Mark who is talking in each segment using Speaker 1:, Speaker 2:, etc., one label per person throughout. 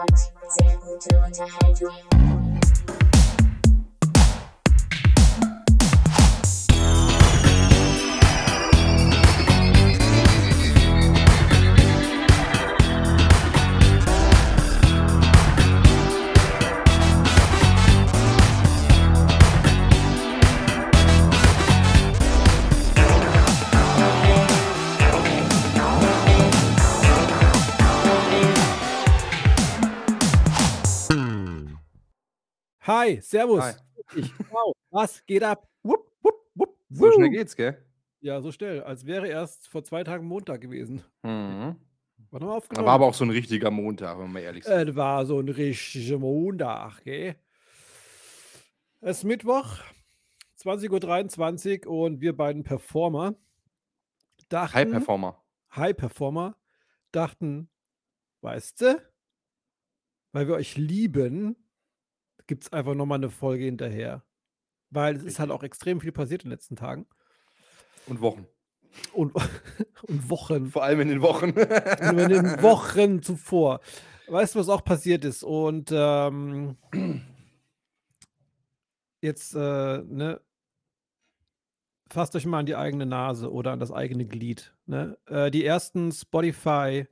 Speaker 1: Tatort. Sehr gute Unterhaltung.
Speaker 2: Hi, Servus.
Speaker 3: Hi.
Speaker 2: Ich, wow, was geht ab? Wupp, wupp, wupp,
Speaker 3: So schnell geht's, gell?
Speaker 2: Ja, so schnell, als wäre erst vor zwei Tagen Montag gewesen.
Speaker 3: Mhm.
Speaker 2: War noch
Speaker 3: Da
Speaker 2: aufgenommen.
Speaker 3: war aber auch so ein richtiger Montag, wenn wir mal ehrlich sind.
Speaker 2: Es war so ein richtiger Montag, gell? Es ist Mittwoch, 20.23 Uhr und wir beiden Performer dachten,
Speaker 3: High Performer.
Speaker 2: High Performer dachten, weißt du, weil wir euch lieben, gibt es einfach nochmal eine Folge hinterher. Weil es ist halt auch extrem viel passiert in den letzten Tagen
Speaker 3: Und Wochen.
Speaker 2: und, und Wochen.
Speaker 3: Vor allem in den Wochen.
Speaker 2: In den Wochen zuvor. Weißt du, was auch passiert ist? Und ähm, jetzt, äh, ne, fasst euch mal an die eigene Nase oder an das eigene Glied. Ne? Äh, die ersten Spotify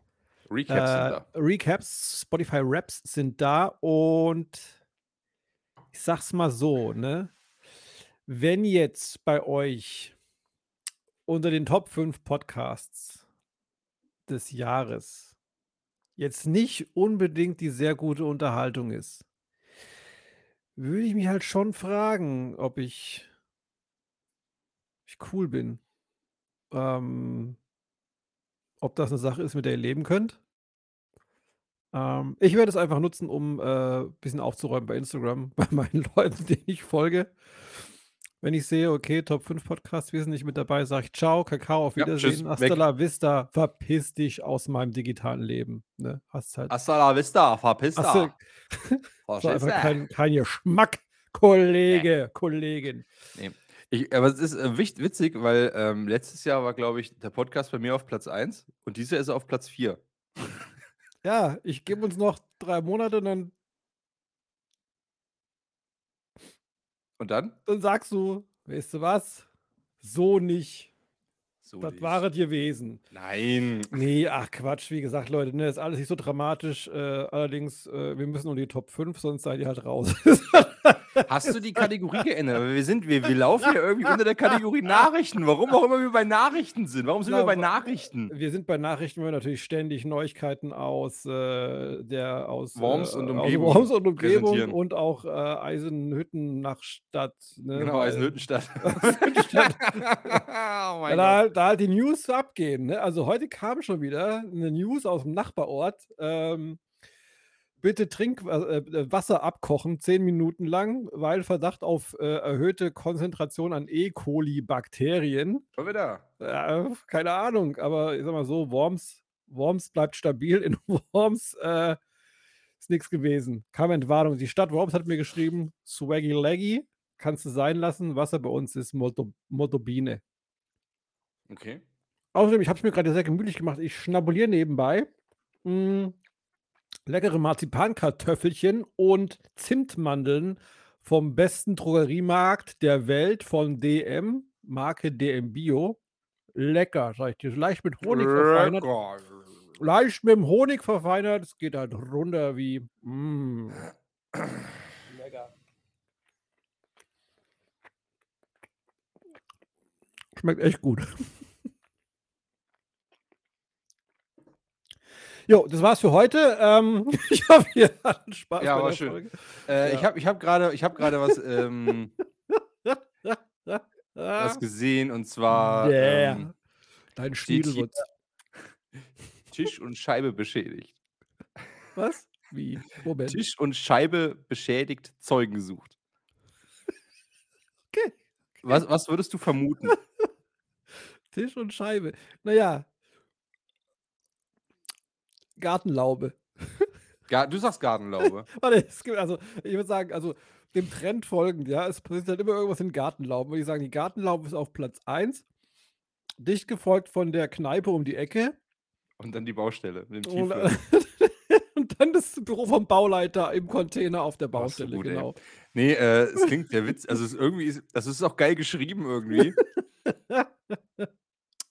Speaker 3: Recaps sind
Speaker 2: äh,
Speaker 3: da.
Speaker 2: Recaps, Spotify Raps sind da und ich sag's mal so, ne? Wenn jetzt bei euch unter den Top 5 Podcasts des Jahres jetzt nicht unbedingt die sehr gute Unterhaltung ist, würde ich mich halt schon fragen, ob ich, ich cool bin. Ähm, ob das eine Sache ist, mit der ihr leben könnt. Ähm, ich werde es einfach nutzen, um ein äh, bisschen aufzuräumen bei Instagram, bei meinen Leuten, denen ich folge. Wenn ich sehe, okay, Top 5 Podcast, wir sind nicht mit dabei, sage ich ciao, Kakao, auf
Speaker 3: Ja,
Speaker 2: Wiedersehen,
Speaker 3: tschüss,
Speaker 2: hasta
Speaker 3: weg.
Speaker 2: la vista, verpiss dich aus meinem digitalen Leben. Ne? Hast halt
Speaker 3: Hasta la vista, verpiss da.
Speaker 2: hast du einfach kein, kein Geschmack, Kollege, Kollegin.
Speaker 3: Ich, aber es ist äh, witzig, weil ähm, letztes Jahr war, glaube ich, der Podcast bei mir auf Platz 1 und dieses Jahr ist er auf Platz 4.
Speaker 2: Ja, ich gebe uns noch drei Monate und dann,
Speaker 3: Und dann?
Speaker 2: dann sagst du, weißt du was? So nicht.
Speaker 3: So
Speaker 2: Das war es gewesen.
Speaker 3: Nein.
Speaker 2: Nee, ach Quatsch, wie gesagt, Leute, ne, ist alles nicht so dramatisch. Äh, allerdings, äh, wir müssen nur die Top 5, sonst seid ihr halt raus.
Speaker 3: Hast du die Kategorie geändert? Wir, sind, wir, wir laufen ja irgendwie unter der Kategorie Nachrichten. Warum auch immer wir bei Nachrichten sind? Warum sind
Speaker 2: Na,
Speaker 3: wir bei Nachrichten?
Speaker 2: wir sind bei Nachrichten, wir hören natürlich ständig Neuigkeiten aus der der aus
Speaker 3: Worms
Speaker 2: äh,
Speaker 3: und
Speaker 2: aus
Speaker 3: Umgebung
Speaker 2: Worms und Umgebung und auch äh, Eisenhütten nach Stadt. Ne,
Speaker 3: Genau,
Speaker 2: weil-
Speaker 3: Eisenhüttenstadt.
Speaker 2: Eisenhüttenstadt.
Speaker 3: oh
Speaker 2: da, halt- da halt die News abgehen. Ne? Also heute kam schon wieder eine News aus dem Nachbarort. Ähm, bitte Trinkwasser äh, Wasser abkochen, zehn Minuten lang, weil Verdacht auf äh, erhöhte Konzentration an E. coli-Bakterien.
Speaker 3: Schon wieder.
Speaker 2: Äh, keine Ahnung, aber ich sag mal so, Worms, Worms bleibt stabil. In Worms äh, ist nichts gewesen. Kam Entwarnung. Die Stadt Worms hat mir geschrieben, Swaggy Leggy, kannst du sein lassen. Wasser bei uns ist Motto, Mottobine.
Speaker 3: Okay.
Speaker 2: Außerdem, ich habe es mir gerade sehr gemütlich gemacht. Ich schnabuliere nebenbei mh, leckere Marzipankartoffelchen und Zimtmandeln vom besten Drogeriemarkt der Welt von DM, Marke DM Bio. Lecker, sag ich dir. Leicht mit Honig verfeinert.
Speaker 3: Lecker.
Speaker 2: Leicht mit dem Honig verfeinert. Es geht halt runter wie. Mm. Lecker. Schmeckt echt gut. Jo, das war's für heute. Ähm, ich hoffe, ihr hattet Spaß
Speaker 3: Ja,
Speaker 2: bei
Speaker 3: war
Speaker 2: der
Speaker 3: schön.
Speaker 2: Folge.
Speaker 3: Äh,
Speaker 2: Ja.
Speaker 3: Ich habe ich hab gerade hab was, ähm, was gesehen und zwar
Speaker 2: yeah.
Speaker 3: ähm,
Speaker 2: Dein
Speaker 3: hier-
Speaker 2: Schniedelwurz.
Speaker 3: Tisch und Scheibe beschädigt.
Speaker 2: Was? Wie? Moment.
Speaker 3: Tisch und Scheibe beschädigt, Zeugen gesucht.
Speaker 2: Okay.
Speaker 3: Was, was würdest du vermuten?
Speaker 2: Tisch und Scheibe. Naja. Gartenlaube.
Speaker 3: Ga- du sagst Gartenlaube.
Speaker 2: Warte, es gibt also, ich würde sagen, also dem Trend folgend, ja, es passiert halt immer irgendwas in Gartenlauben. Würde ich sagen, die Gartenlaube ist auf Platz 1, dicht gefolgt von der Kneipe um die Ecke
Speaker 3: Und dann die Baustelle mit dem
Speaker 2: und, und dann das Büro vom Bauleiter im Container auf der
Speaker 3: so
Speaker 2: Baustelle,
Speaker 3: gut, ey.
Speaker 2: genau.
Speaker 3: Nee, äh, es klingt der Witz. Also es ist irgendwie, ist- also es ist auch geil geschrieben irgendwie.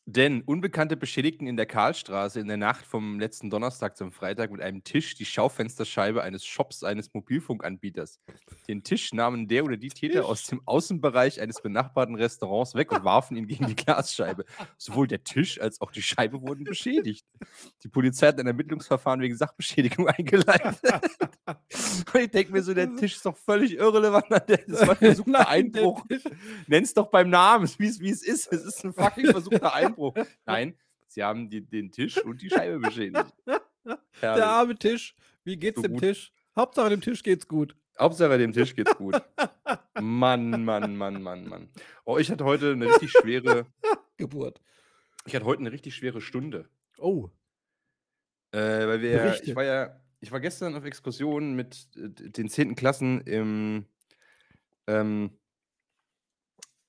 Speaker 3: Denn Unbekannte beschädigten in der Karlstraße in der Nacht vom letzten Donnerstag zum Freitag mit einem Tisch die Schaufensterscheibe eines Shops eines Mobilfunkanbieters. Den Tisch nahmen der oder die Täter aus dem Außenbereich eines benachbarten Restaurants weg und warfen ihn gegen die Glasscheibe. Sowohl der Tisch als auch die Scheibe wurden beschädigt. Die Polizei hat ein Ermittlungsverfahren wegen Sachbeschädigung eingeleitet. Und ich denke mir so, der Tisch ist doch völlig irrelevant. Das war ein versuchter Einbruch.
Speaker 2: Tisch-
Speaker 3: Nenn's doch beim Namen, es wie es ist. Es ist ein fucking versuchter Einbruch. Nein, sie haben die, den Tisch und die Scheibe beschädigt.
Speaker 2: Der arme Tisch. Wie geht's
Speaker 3: So
Speaker 2: dem
Speaker 3: gut.
Speaker 2: Tisch? Hauptsache dem Tisch geht's gut.
Speaker 3: Hauptsache dem Tisch geht's gut. Mann, Mann, Mann, Mann, Mann. Oh, ich hatte heute eine richtig schwere,
Speaker 2: Geburt.
Speaker 3: ich hatte heute eine richtig schwere Stunde.
Speaker 2: Oh.
Speaker 3: Äh, weil wir,
Speaker 2: Berichte.
Speaker 3: ich war ja, ich war gestern auf Exkursion mit äh, den 10. Klassen im, ähm,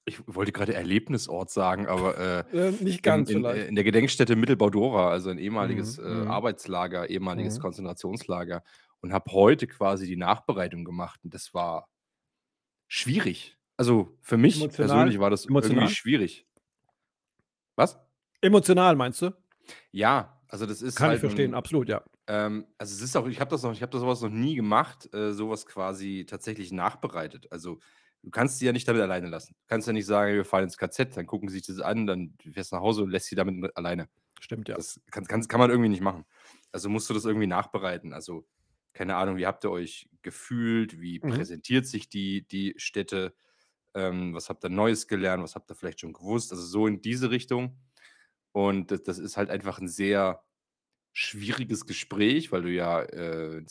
Speaker 3: ich wollte gerade Erlebnisort sagen, aber äh,
Speaker 2: Äh, nicht
Speaker 3: in,
Speaker 2: ganz
Speaker 3: in,
Speaker 2: vielleicht.
Speaker 3: äh, in der Gedenkstätte Mittelbau-Dora, also ein ehemaliges
Speaker 2: Mhm,
Speaker 3: äh,
Speaker 2: mhm.
Speaker 3: Arbeitslager, ehemaliges
Speaker 2: Mhm.
Speaker 3: Konzentrationslager und habe heute quasi die Nachbereitung gemacht und das war schwierig. Also für mich
Speaker 2: Emotional?
Speaker 3: persönlich war das
Speaker 2: Emotional?
Speaker 3: irgendwie schwierig. Was?
Speaker 2: Emotional meinst du?
Speaker 3: Ja, also das ist
Speaker 2: Kann
Speaker 3: halt
Speaker 2: ich verstehen,
Speaker 3: ein-
Speaker 2: absolut, ja.
Speaker 3: Ähm, also es ist auch, ich habe das noch, ich habe das sowas noch nie gemacht, äh, sowas quasi tatsächlich nachbereitet. Also du kannst sie ja nicht damit alleine lassen. Du kannst ja nicht sagen, wir fahren ins KZ, dann gucken sie sich das an, dann fährst du nach Hause und lässt sie damit mit alleine.
Speaker 2: Stimmt, ja.
Speaker 3: Das kann, kann, kann man irgendwie nicht machen. Also musst du das irgendwie nachbereiten. Also keine Ahnung, wie habt ihr euch gefühlt? Wie
Speaker 2: Mhm.
Speaker 3: präsentiert sich die, die Städte? Ähm, was habt ihr Neues gelernt? Was habt ihr vielleicht schon gewusst? Also so in diese Richtung. Und das, das ist halt einfach ein sehr schwieriges Gespräch, weil du ja äh,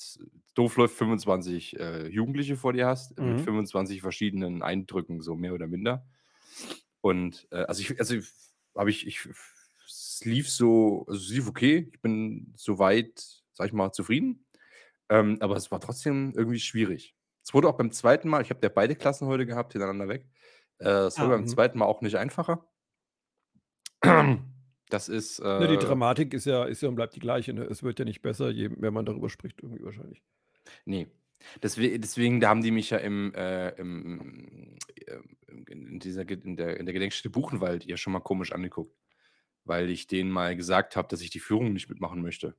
Speaker 3: doof läuft 25 äh, Jugendliche vor dir hast,
Speaker 2: Mhm.
Speaker 3: mit 25 verschiedenen Eindrücken, so mehr oder minder. Und äh, also ich, also habe ich, ich, es lief so, also es lief okay. Ich bin soweit, sag ich mal, zufrieden. Ähm, aber es war trotzdem irgendwie schwierig. Es wurde auch beim zweiten Mal, ich habe ja beide Klassen heute gehabt, hintereinander weg. Äh, es
Speaker 2: Ah,
Speaker 3: wurde beim
Speaker 2: mhm.
Speaker 3: zweiten Mal auch nicht einfacher. Das ist. Äh,
Speaker 2: Ne, die Dramatik ist ja, ist ja und bleibt die gleiche. Ne? Es wird ja nicht besser, je mehr man darüber spricht, irgendwie wahrscheinlich.
Speaker 3: Nee. Deswegen, deswegen, da haben die mich ja im, äh, im, äh, in, dieser, in, der, in der Gedenkstätte Buchenwald ja schon mal komisch angeguckt, weil ich denen mal gesagt habe, dass ich die Führung nicht mitmachen möchte.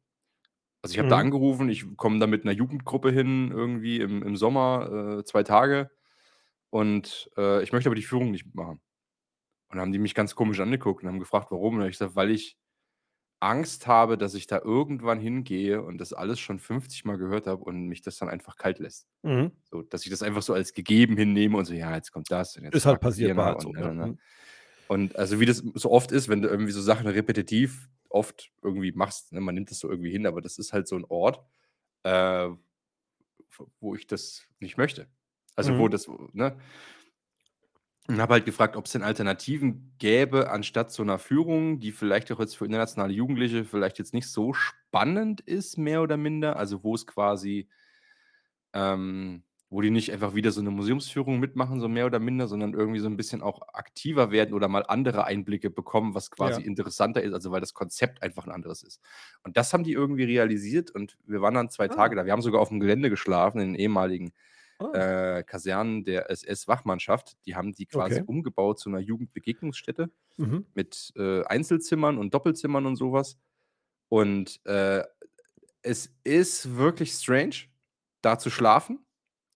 Speaker 3: Also ich habe da
Speaker 2: Mhm.
Speaker 3: angerufen, ich komme da mit einer Jugendgruppe hin, irgendwie im, im Sommer, äh, zwei Tage, und äh, ich möchte aber die Führung nicht mitmachen. Und dann haben die mich ganz komisch angeguckt und haben gefragt, warum. Und ich gesagt, weil ich Angst habe, dass ich da irgendwann hingehe und das alles schon 50 Mal gehört habe und mich das dann einfach kalt lässt.
Speaker 2: Mhm.
Speaker 3: So, dass ich das einfach so als gegeben hinnehme und so, ja, jetzt kommt das. Und jetzt
Speaker 2: Ist halt passiert, war halt so.
Speaker 3: und,
Speaker 2: Ja.
Speaker 3: ne, ne, ne.
Speaker 2: Mhm.
Speaker 3: Und also wie das so oft ist, wenn du irgendwie so Sachen repetitiv oft irgendwie machst, ne, man nimmt das so irgendwie hin, aber das ist halt so ein Ort, äh, wo ich das nicht möchte. Also wo
Speaker 2: Mhm.
Speaker 3: das, ne? Und habe halt gefragt, ob es denn Alternativen gäbe, anstatt so einer Führung, die vielleicht auch jetzt für internationale Jugendliche vielleicht jetzt nicht so spannend ist, mehr oder minder. Also wo es quasi, ähm, wo die nicht einfach wieder so eine Museumsführung mitmachen, so mehr oder minder, sondern irgendwie so ein bisschen auch aktiver werden oder mal andere Einblicke bekommen, was quasi
Speaker 2: Ja.
Speaker 3: interessanter ist, also weil das Konzept einfach ein anderes ist. Und das haben die irgendwie realisiert und wir waren dann zwei
Speaker 2: Ah.
Speaker 3: Tage da. Wir haben sogar auf dem Gelände geschlafen, in den ehemaligen
Speaker 2: Ah.
Speaker 3: äh, Kasernen der SS-Wachmannschaft. Die haben die quasi
Speaker 2: Okay.
Speaker 3: umgebaut zu einer Jugendbegegnungsstätte
Speaker 2: Mhm.
Speaker 3: mit äh, Einzelzimmern und Doppelzimmern und sowas. Und äh, es ist wirklich strange, da zu schlafen,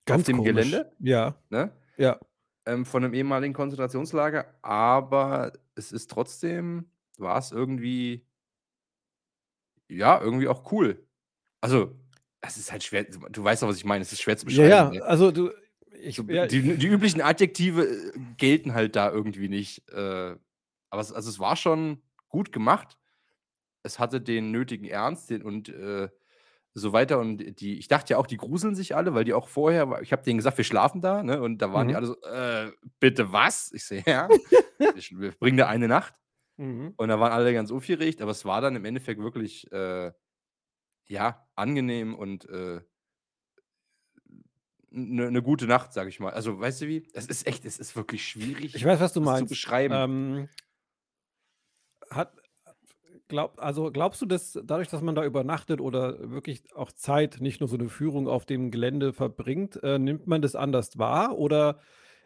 Speaker 2: Ganz
Speaker 3: auf dem
Speaker 2: komisch.
Speaker 3: Gelände,
Speaker 2: Ja,
Speaker 3: ne?
Speaker 2: ja.
Speaker 3: ähm, von einem ehemaligen Konzentrationslager, aber es ist trotzdem, war es irgendwie, ja, irgendwie auch cool. Also, es ist halt schwer, du weißt doch, was ich meine, es ist schwer zu
Speaker 2: Ja,
Speaker 3: beschreiben.
Speaker 2: ja,
Speaker 3: ne?
Speaker 2: also du, ich,
Speaker 3: So,
Speaker 2: ja,
Speaker 3: die, die üblichen Adjektive äh, gelten halt da irgendwie nicht. Äh, aber es, also es war schon gut gemacht. Es hatte den nötigen Ernst den, und äh, so weiter. Und die, ich dachte ja auch, die gruseln sich alle, weil die auch vorher, ich habe denen gesagt, wir schlafen da, ne? Und da waren die
Speaker 2: Mhm.
Speaker 3: alle so, äh, bitte was? Ich sehe, ja, wir, sch- wir bringen da eine Nacht.
Speaker 2: mhm.
Speaker 3: Und da waren alle ganz aufgeregt, aber es war dann im Endeffekt wirklich, äh, ja, angenehm und äh, eine ne gute Nacht, sage ich mal. Also, weißt du wie? Es ist echt, es ist wirklich schwierig,
Speaker 2: ich weiß, was du
Speaker 3: das zu
Speaker 2: meinst.
Speaker 3: beschreiben.
Speaker 2: Ähm, hat, Glaub also, glaubst du, dass dadurch, dass man da übernachtet oder wirklich auch Zeit, nicht nur so 'ne Führung auf dem Gelände verbringt, äh, nimmt man das anders wahr? Oder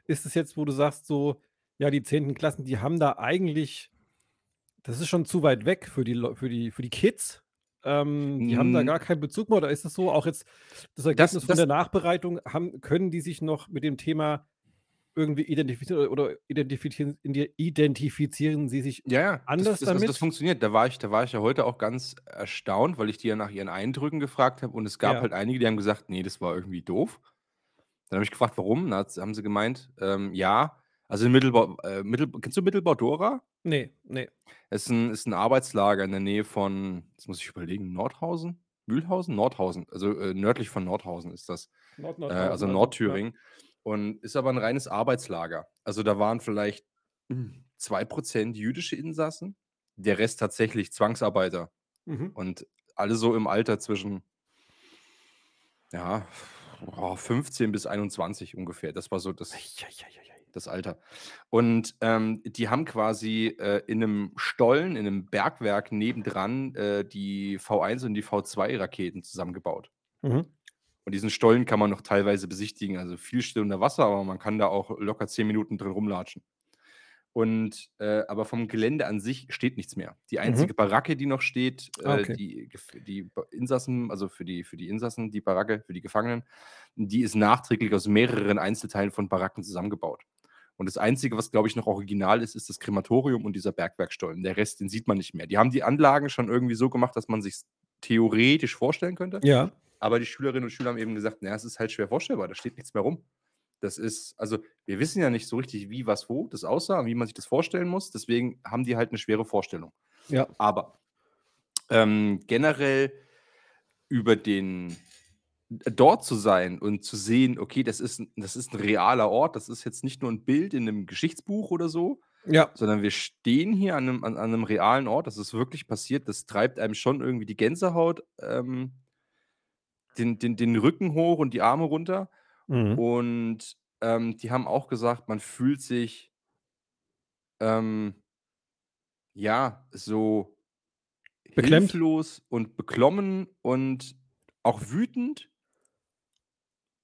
Speaker 2: ist es jetzt, wo du sagst so, ja, die 10. Klassen, die haben da eigentlich das ist schon zu weit weg für die für die für die Kids. Ähm, die haben da
Speaker 3: Hm.
Speaker 2: gar keinen Bezug mehr oder ist es so, auch jetzt das
Speaker 3: Das
Speaker 2: Ergebnis von
Speaker 3: das
Speaker 2: der Nachbereitung, haben können die sich noch mit dem Thema irgendwie identifizieren oder identifizieren ide identifizieren sie sich
Speaker 3: Ja, ja, das
Speaker 2: anders
Speaker 3: das also, das
Speaker 2: damit?
Speaker 3: funktioniert. Da war ich da war ich ja heute auch ganz erstaunt, weil ich die ja nach ihren Eindrücken gefragt habe und es gab
Speaker 2: Ja.
Speaker 3: halt einige, die haben gesagt: „Ne, das war irgendwie doof.“ Dann habe ich gefragt: „Warum?“ Dann haben sie gemeint, ähm, ja, also in Mittelbau äh, Mittel kennst du Mittelbau-Dora?
Speaker 2: Ne, ne.
Speaker 3: Ist 'n ist 'n Arbeitslager in der Nähe von jetzt muss ich überlegen, Nordhausen? Mühlhausen? Nordhausen, also, äh, nördlich von Nordhausen ist das,
Speaker 2: Nord
Speaker 3: äh, also
Speaker 2: also, ja.
Speaker 3: Nordthüringen und ist aber 'n reines Arbeitslager. Also, da waren vielleicht, hm, 2 % jüdische Insassen, der Rest tatsächlich Zwangsarbeiter
Speaker 2: Mhm.
Speaker 3: und alle so im Alter zwischen ja, oh, 15 bis 21 ungefähr. Das war so das
Speaker 2: ei, ei, ei.
Speaker 3: Das Alter. Und, ähm, die haben quasi, äh, in 'nem Stollen, in 'nem Bergwerk nebendran, äh, die V1 und die V2-Raketen zusammengebaut.
Speaker 2: Mhm.
Speaker 3: Und diesen Stollen kann man noch teilweise besichtigen, also viel still unter Wasser, aber man kann da auch locker 10 Minuten drin rumlatschen. Und, äh, aber vom Gelände an sich steht nichts mehr. Die einzige
Speaker 2: Mhm.
Speaker 3: Baracke, die noch steht, äh,
Speaker 2: okay.
Speaker 3: die die Insassen also für die für die Insassen, die Baracke, für die Gefangenen, die ist nachträglich aus mehreren Einzelteilen von Baracken zusammengebaut. Und das Einzige, was, glaube ich, noch original ist, ist das Krematorium und dieser Bergwerkstollen. Der Rest, den sieht man nicht mehr. Die haben die Anlagen schon irgendwie so gemacht, dass man sich's theoretisch vorstellen könnte.
Speaker 2: Ja.
Speaker 3: Aber die Schülerinnen und Schüler haben eben gesagt: „Na ja, es ist halt schwer vorstellbar, da steht nichts mehr rum.“ Das ist also, wir wissen ja nicht so richtig, wie, was, wo das aussah und wie man sich das vorstellen muss. Deswegen haben die halt 'ne schwere Vorstellung.
Speaker 2: Ja.
Speaker 3: Aber, ähm, generell über den dort zu sein und zu sehen, okay, das ist das ist 'n realer Ort, das ist jetzt nicht nur 'n Bild in 'nem Geschichtsbuch oder so,
Speaker 2: Ja.
Speaker 3: sondern wir stehen hier an 'nem an an 'nem realen Ort, das ist wirklich passiert. Das treibt einem schon irgendwie die Gänsehaut, ähm den den den Rücken hoch und die Arme runter.
Speaker 2: Mhm.
Speaker 3: Und, ähm, die haben auch gesagt, man fühlt sich ähm ja, so
Speaker 2: Beklemmt?
Speaker 3: hilflos und beklommen und auch wütend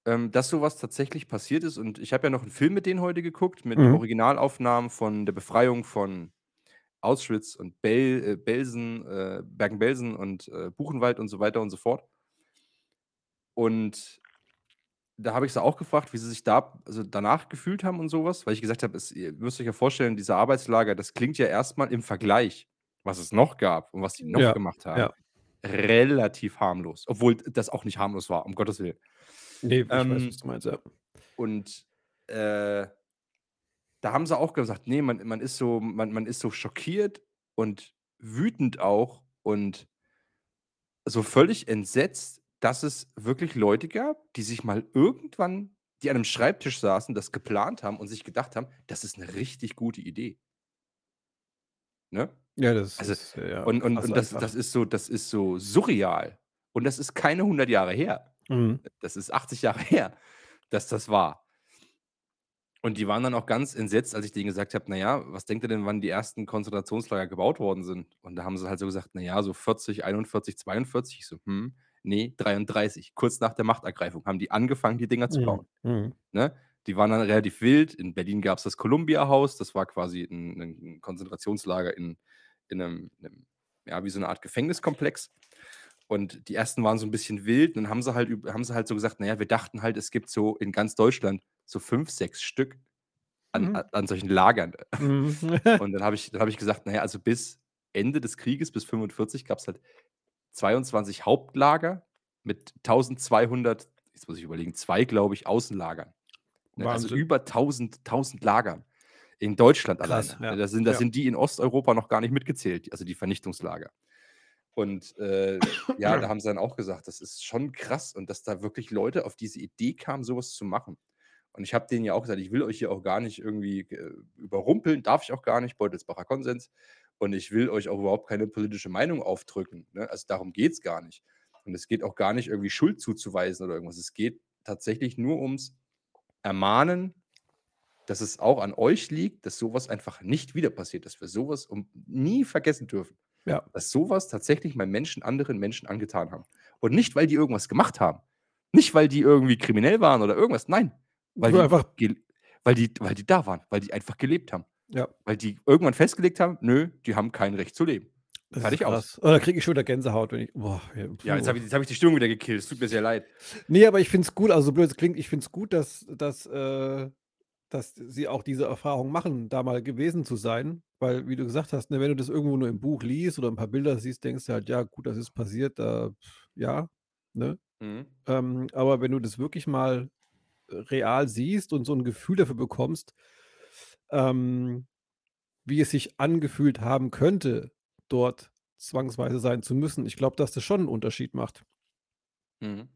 Speaker 3: ähm, dass so was tatsächlich passiert ist. Und ich habe ja noch 'n Film mit denen heute geguckt, mit
Speaker 2: Mhm.
Speaker 3: Originalaufnahmen von der Befreiung von Auschwitz und Bel äh, Belsen äh, Bergen-Belsen und, äh, Buchenwald und so weiter und so fort. Und da habe ich sie auch gefragt, wie sie sich da also danach gefühlt haben und so was, weil ich gesagt habe: „Es ihr müsst euch ja vorstellen, diese Arbeitslager, das klingt ja erst mal im Vergleich, was es noch gab und was die noch
Speaker 2: Ja,
Speaker 3: gemacht haben,
Speaker 2: ja.
Speaker 3: relativ harmlos, obwohl das auch nicht harmlos war, um Gottes Willen.
Speaker 2: Ne, ich weiß,
Speaker 3: Ähm
Speaker 2: was du meinst, ja.
Speaker 3: und, äh da haben sie auch gesagt: „Ne, man man ist so man man ist so schockiert und wütend auch und so völlig entsetzt, dass es wirklich Leute gab, die sich mal irgendwann die an 'nem Schreibtisch saßen, das geplant haben und sich gedacht haben: ‚Das ist 'ne richtig gute Idee.'“ Ne?
Speaker 2: Ja, das
Speaker 3: Also,
Speaker 2: ist, ja,
Speaker 3: und und und das
Speaker 2: einfach.
Speaker 3: das ist so das ist so surreal. Und das ist keine 100 Jahre her.
Speaker 2: Mhm.
Speaker 3: Das ist 80 Jahre her, dass das war. Und die waren dann auch ganz entsetzt, als ich denen gesagt habe: „Na ja, was denkt ihr denn, wann die ersten Konzentrationslager gebaut worden sind?“ Und da haben sie halt so gesagt: „Na ja, so 40, 41, 42.“ Ich so: „Hm, ne, 33.“ Kurz nach der Machtergreifung haben die angefangen, die Dinger zu bauen,
Speaker 2: mhm.
Speaker 3: ne? Die waren dann relativ wild. In Berlin gab's das Columbia-Haus, das war quasi 'n 'nen 'n Konzentrationslager in in 'nem 'nem ja, wie so 'ne Art Gefängniskomplex. Und die ersten waren so 'n bisschen wild. Dann haben sie halt haben sie halt so gesagt: „Na ja, wir dachten halt, es gibt so in ganz Deutschland so 5, 6 Stück an
Speaker 2: Mhm.
Speaker 3: an solchen Lagern.“
Speaker 2: Mhm.
Speaker 3: Und dann habe ich dann habe ich gesagt: „Na ja, also bis Ende des Krieges, bis 45 gab's halt 22 Hauptlager mit 1.200“ jetzt muss ich überlegen, 2, glaube ich, Außenlagern. Ne, also
Speaker 2: Wahnsinn.
Speaker 3: über 1.000 1.000 Lagern in Deutschland
Speaker 2: Krass,
Speaker 3: alleine.
Speaker 2: ja,
Speaker 3: da sind da
Speaker 2: ja.
Speaker 3: sind die in Osteuropa noch gar nicht mitgezählt, also die Vernichtungslager. Und, äh, ja, da haben sie dann auch gesagt, das ist schon krass und dass da wirklich Leute auf diese Idee kamen, so was zu machen. Und ich habe denen ja auch gesagt: „Ich will euch hier auch gar nicht irgendwie, äh, überrumpeln, darf ich auch gar nicht, Beutelsbacher Konsens. Und ich will euch auch überhaupt keine politische Meinung aufdrücken, ne? Also, darum geht's gar nicht. Und es geht auch gar nicht irgendwie Schuld zuzuweisen oder irgendwas. Es geht tatsächlich nur ums Ermahnen, dass es auch an euch liegt, dass so was einfach nicht wieder passiert, dass wir so was um nie vergessen dürfen.“
Speaker 2: Ja.
Speaker 3: dass sowas tatsächlich mal Menschen anderen Menschen angetan haben. Und nicht, weil die irgendwas gemacht haben. Nicht, weil die irgendwie kriminell waren oder irgendwas. Nein. Weil die,
Speaker 2: einfach-
Speaker 3: weil, die, weil die da waren, weil die einfach gelebt haben.
Speaker 2: Ja.
Speaker 3: Weil die irgendwann festgelegt haben, nö, die haben kein Recht zu leben.
Speaker 2: Das
Speaker 3: Fertig
Speaker 2: ist
Speaker 3: aus.
Speaker 2: krass. Oh, da kriege ich schon wieder Gänsehaut, wenn ich. Boah, ja,
Speaker 3: Ja, jetzt habe ich, jetzt hab ich die Stimmung wieder gekillt. Es tut mir sehr leid.
Speaker 2: Nee, aber ich finde es gut, also so blöd es klingt, ich finde es gut, dass, dass, äh, dass sie auch diese Erfahrung machen, da mal gewesen zu sein. Weil, wie du gesagt hast, ne, wenn du das irgendwo nur im Buch liest oder ein paar Bilder siehst, denkst du halt, ja, gut, das ist passiert, pf, ja, ne?
Speaker 3: Mhm.
Speaker 2: Ähm, aber wenn du das wirklich mal äh, real siehst und so ein Gefühl dafür bekommst, ähm, wie es sich angefühlt haben könnte, dort zwangsweise sein zu müssen, ich glaube, dass das schon einen Unterschied macht.
Speaker 3: Mhm.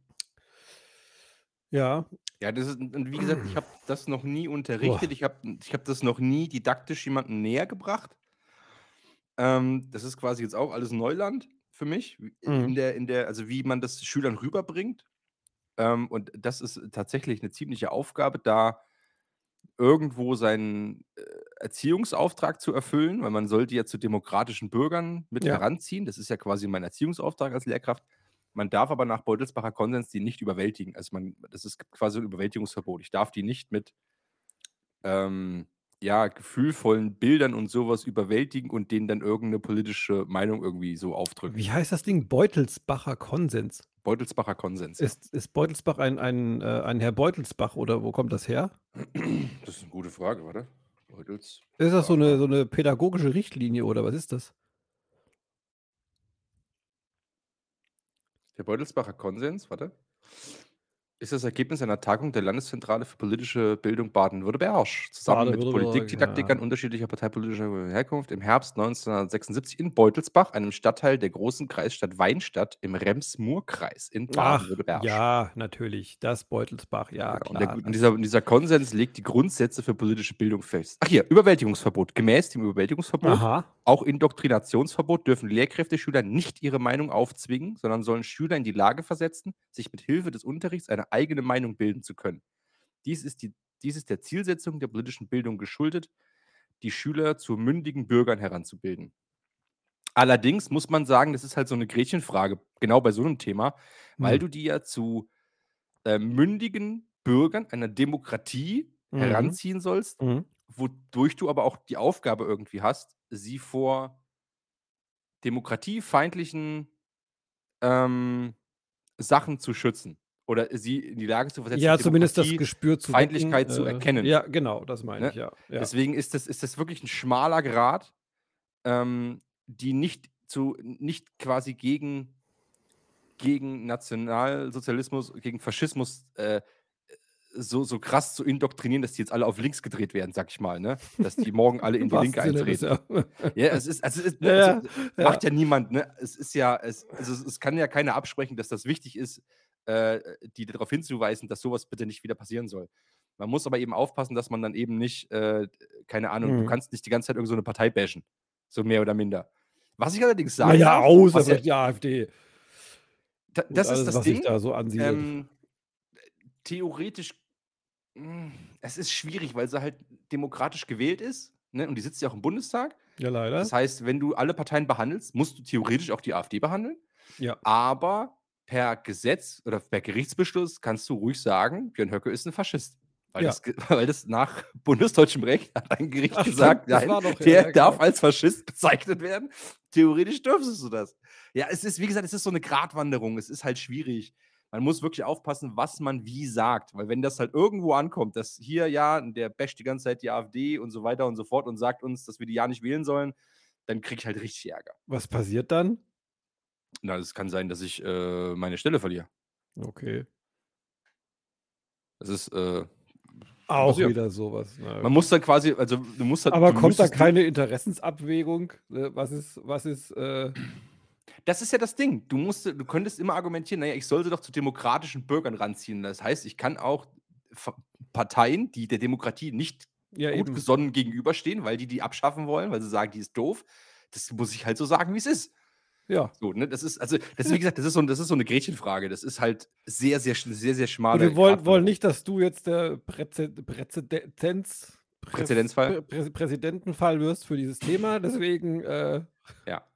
Speaker 2: Ja,
Speaker 3: Ja, das ist, und wie gesagt, ich habe das noch nie unterrichtet. Ich habe ich hab das noch nie didaktisch jemandem näher gebracht. Ähm, das ist quasi jetzt auch alles Neuland für mich, wie-
Speaker 2: Mhm.
Speaker 3: in der, in der, also wie man das Schülern rüberbringt. Ähm, und das ist tatsächlich eine ziemliche Aufgabe, da irgendwo seinen äh, Erziehungsauftrag zu erfüllen, weil man sollte ja zu demokratischen Bürgern mit
Speaker 2: Ja.
Speaker 3: heranziehen. Das ist ja quasi mein Erziehungsauftrag als Lehrkraft. Man darf aber nach Beutelsbacher Konsens die nicht überwältigen. Also man, das ist quasi ein Überwältigungsverbot. Ich darf die nicht mit ähm, ja, gefühlvollen Bildern und sowas überwältigen und denen dann irgendeine politische Meinung irgendwie so aufdrücken.
Speaker 2: wie heißt das Ding? Beutelsbacher Konsens.
Speaker 3: Beutelsbacher Konsens.
Speaker 2: Ist, ist Beutelsbach ein, ein, äh, ein Herr Beutelsbach oder wo kommt das her?
Speaker 3: Das ist eine gute Frage, warte. Beutels.
Speaker 2: Ist das so eine, so eine pädagogische Richtlinie oder was ist das?
Speaker 3: Der Beutelsbacher Konsens, warte, ist das Ergebnis einer Tagung der Landeszentrale für politische Bildung Baden-Württemberg zusammen mit Politikdidaktikern
Speaker 2: ja.
Speaker 3: unterschiedlicher parteipolitischer Herkunft im Herbst 1976 in Beutelsbach, einem Stadtteil der großen Kreisstadt Weinstadt im Rems-Murr-Kreis in Baden-Württemberg.
Speaker 2: ja, natürlich. Das Beutelsbach, ja,
Speaker 3: Genau. Und,
Speaker 2: klar.
Speaker 3: der, und, dieser, und dieser Konsens legt die Grundsätze für politische Bildung fest. Ach hier, Überwältigungsverbot. Gemäß dem Überwältigungsverbot
Speaker 2: Aha.
Speaker 3: Auch Indoktrinationsverbot dürfen Lehrkräfte Schüler nicht ihre Meinung aufzwingen, sondern sollen Schüler in die Lage versetzen, sich mit Hilfe des Unterrichts eine eigene Meinung bilden zu können. Dies ist, die, dies ist der Zielsetzung der politischen Bildung geschuldet, die Schüler zu mündigen Bürgern heranzubilden. Allerdings muss man sagen, das ist halt so eine Gretchenfrage, genau bei so einem Thema, weil
Speaker 2: Hm.
Speaker 3: du die ja zu äh, mündigen Bürgern einer Demokratie
Speaker 2: Mhm.
Speaker 3: heranziehen sollst,
Speaker 2: Mhm.
Speaker 3: wodurch du aber auch die Aufgabe irgendwie hast, sie vor demokratiefeindlichen ähm, Sachen zu schützen. Oder sie in die Lage zu versetzen,
Speaker 2: Ja, zumindest das Gespür zu
Speaker 3: Feindlichkeit
Speaker 2: wecken,
Speaker 3: zu
Speaker 2: äh,
Speaker 3: erkennen.
Speaker 2: Ja, genau, das meine
Speaker 3: Ne?
Speaker 2: ich, ja. ja.
Speaker 3: Deswegen ist das, ist das wirklich ein schmaler Grad, ähm, die nicht zu nicht quasi gegen, gegen Nationalsozialismus, gegen Faschismus äh, so, so krass zu indoktrinieren, dass die jetzt alle auf links gedreht werden, sag ich mal, ne? Dass die morgen alle in die Linke eintreten.
Speaker 2: ja.
Speaker 3: Ja, es ist, also es ist,
Speaker 2: Ja, ja,
Speaker 3: also,
Speaker 2: ja.
Speaker 3: macht ja niemand, ne? Es ist ja, es, also es, kann ja keiner absprechen, dass das wichtig ist, äh, die darauf hinzuweisen, dass sowas bitte nicht wieder passieren soll. Man muss aber eben aufpassen, dass man dann eben nicht, äh, keine Ahnung, du
Speaker 2: Mhm.
Speaker 3: kannst nicht die ganze Zeit irgend so eine Partei bashen. So mehr oder minder. Was ich allerdings sagen
Speaker 2: Naja,
Speaker 3: darf,
Speaker 2: außer
Speaker 3: was ja,
Speaker 2: die AfD.
Speaker 3: da, das
Speaker 2: alles,
Speaker 3: ist das
Speaker 2: was
Speaker 3: Ding.
Speaker 2: sich da so ansiedelt.
Speaker 3: Ähm, theoretisch, mh, es ist schwierig, weil sie halt demokratisch gewählt ist. Ne? Und die sitzt ja auch im Bundestag.
Speaker 2: ja, leider.
Speaker 3: Das heißt, wenn du alle Parteien behandelst, musst du theoretisch auch die AfD behandeln.
Speaker 2: ja.
Speaker 3: Aber per Gesetz oder per Gerichtsbeschluss kannst du ruhig sagen, Björn Höcke ist ein Faschist. Weil,
Speaker 2: Ja.
Speaker 3: das, weil das nach bundesdeutschem Recht hat ein Gericht
Speaker 2: Ach,
Speaker 3: gesagt, nein,
Speaker 2: doch-
Speaker 3: der
Speaker 2: ja,
Speaker 3: darf
Speaker 2: genau.
Speaker 3: als Faschist bezeichnet werden. Theoretisch dürftest du das. Ja, es ist, wie gesagt, es ist so eine Gratwanderung. Es ist halt schwierig. Man muss wirklich aufpassen, was man wie sagt. Weil wenn das halt irgendwo ankommt, dass hier ja, der basht die ganze Zeit die AfD und so weiter und so fort und sagt uns, dass wir die ja nicht wählen sollen, dann krieg ich halt richtig Ärger.
Speaker 2: Was passiert dann?
Speaker 3: Na, es kann sein, dass ich äh, meine Stelle verliere.
Speaker 2: Okay.
Speaker 3: Das ist, äh,
Speaker 2: Auch
Speaker 3: passiert.
Speaker 2: wieder sowas. Na,
Speaker 3: man muss dann quasi, also du musst halt.
Speaker 2: aber
Speaker 3: du
Speaker 2: kommt da keine Interessensabwägung? Äh, Was ist, was ist, äh,
Speaker 3: Das ist ja das Ding. Du musst, du könntest immer argumentieren, naja, ich sollte doch zu demokratischen Bürgern ranziehen. Das heißt, ich kann auch Parteien, die der Demokratie nicht
Speaker 2: ja
Speaker 3: gut
Speaker 2: eben.
Speaker 3: gesonnen gegenüberstehen, weil die die abschaffen wollen, weil sie sagen, die ist doof. Das muss ich halt so sagen, wie es ist.
Speaker 2: Ja.
Speaker 3: So, ne? Das ist, also, das ist, wie gesagt, das ist so, das ist so eine Gretchenfrage. Das ist halt sehr, sehr, sehr, sehr
Speaker 2: Und
Speaker 3: schmale.
Speaker 2: wir wollen, wollen nicht, dass du jetzt der Präze Präzedenz, Prä-
Speaker 3: Präzedenzfall?
Speaker 2: Prä Prä Präsidentenfall wirst für dieses Thema. Deswegen, äh,
Speaker 3: Ja.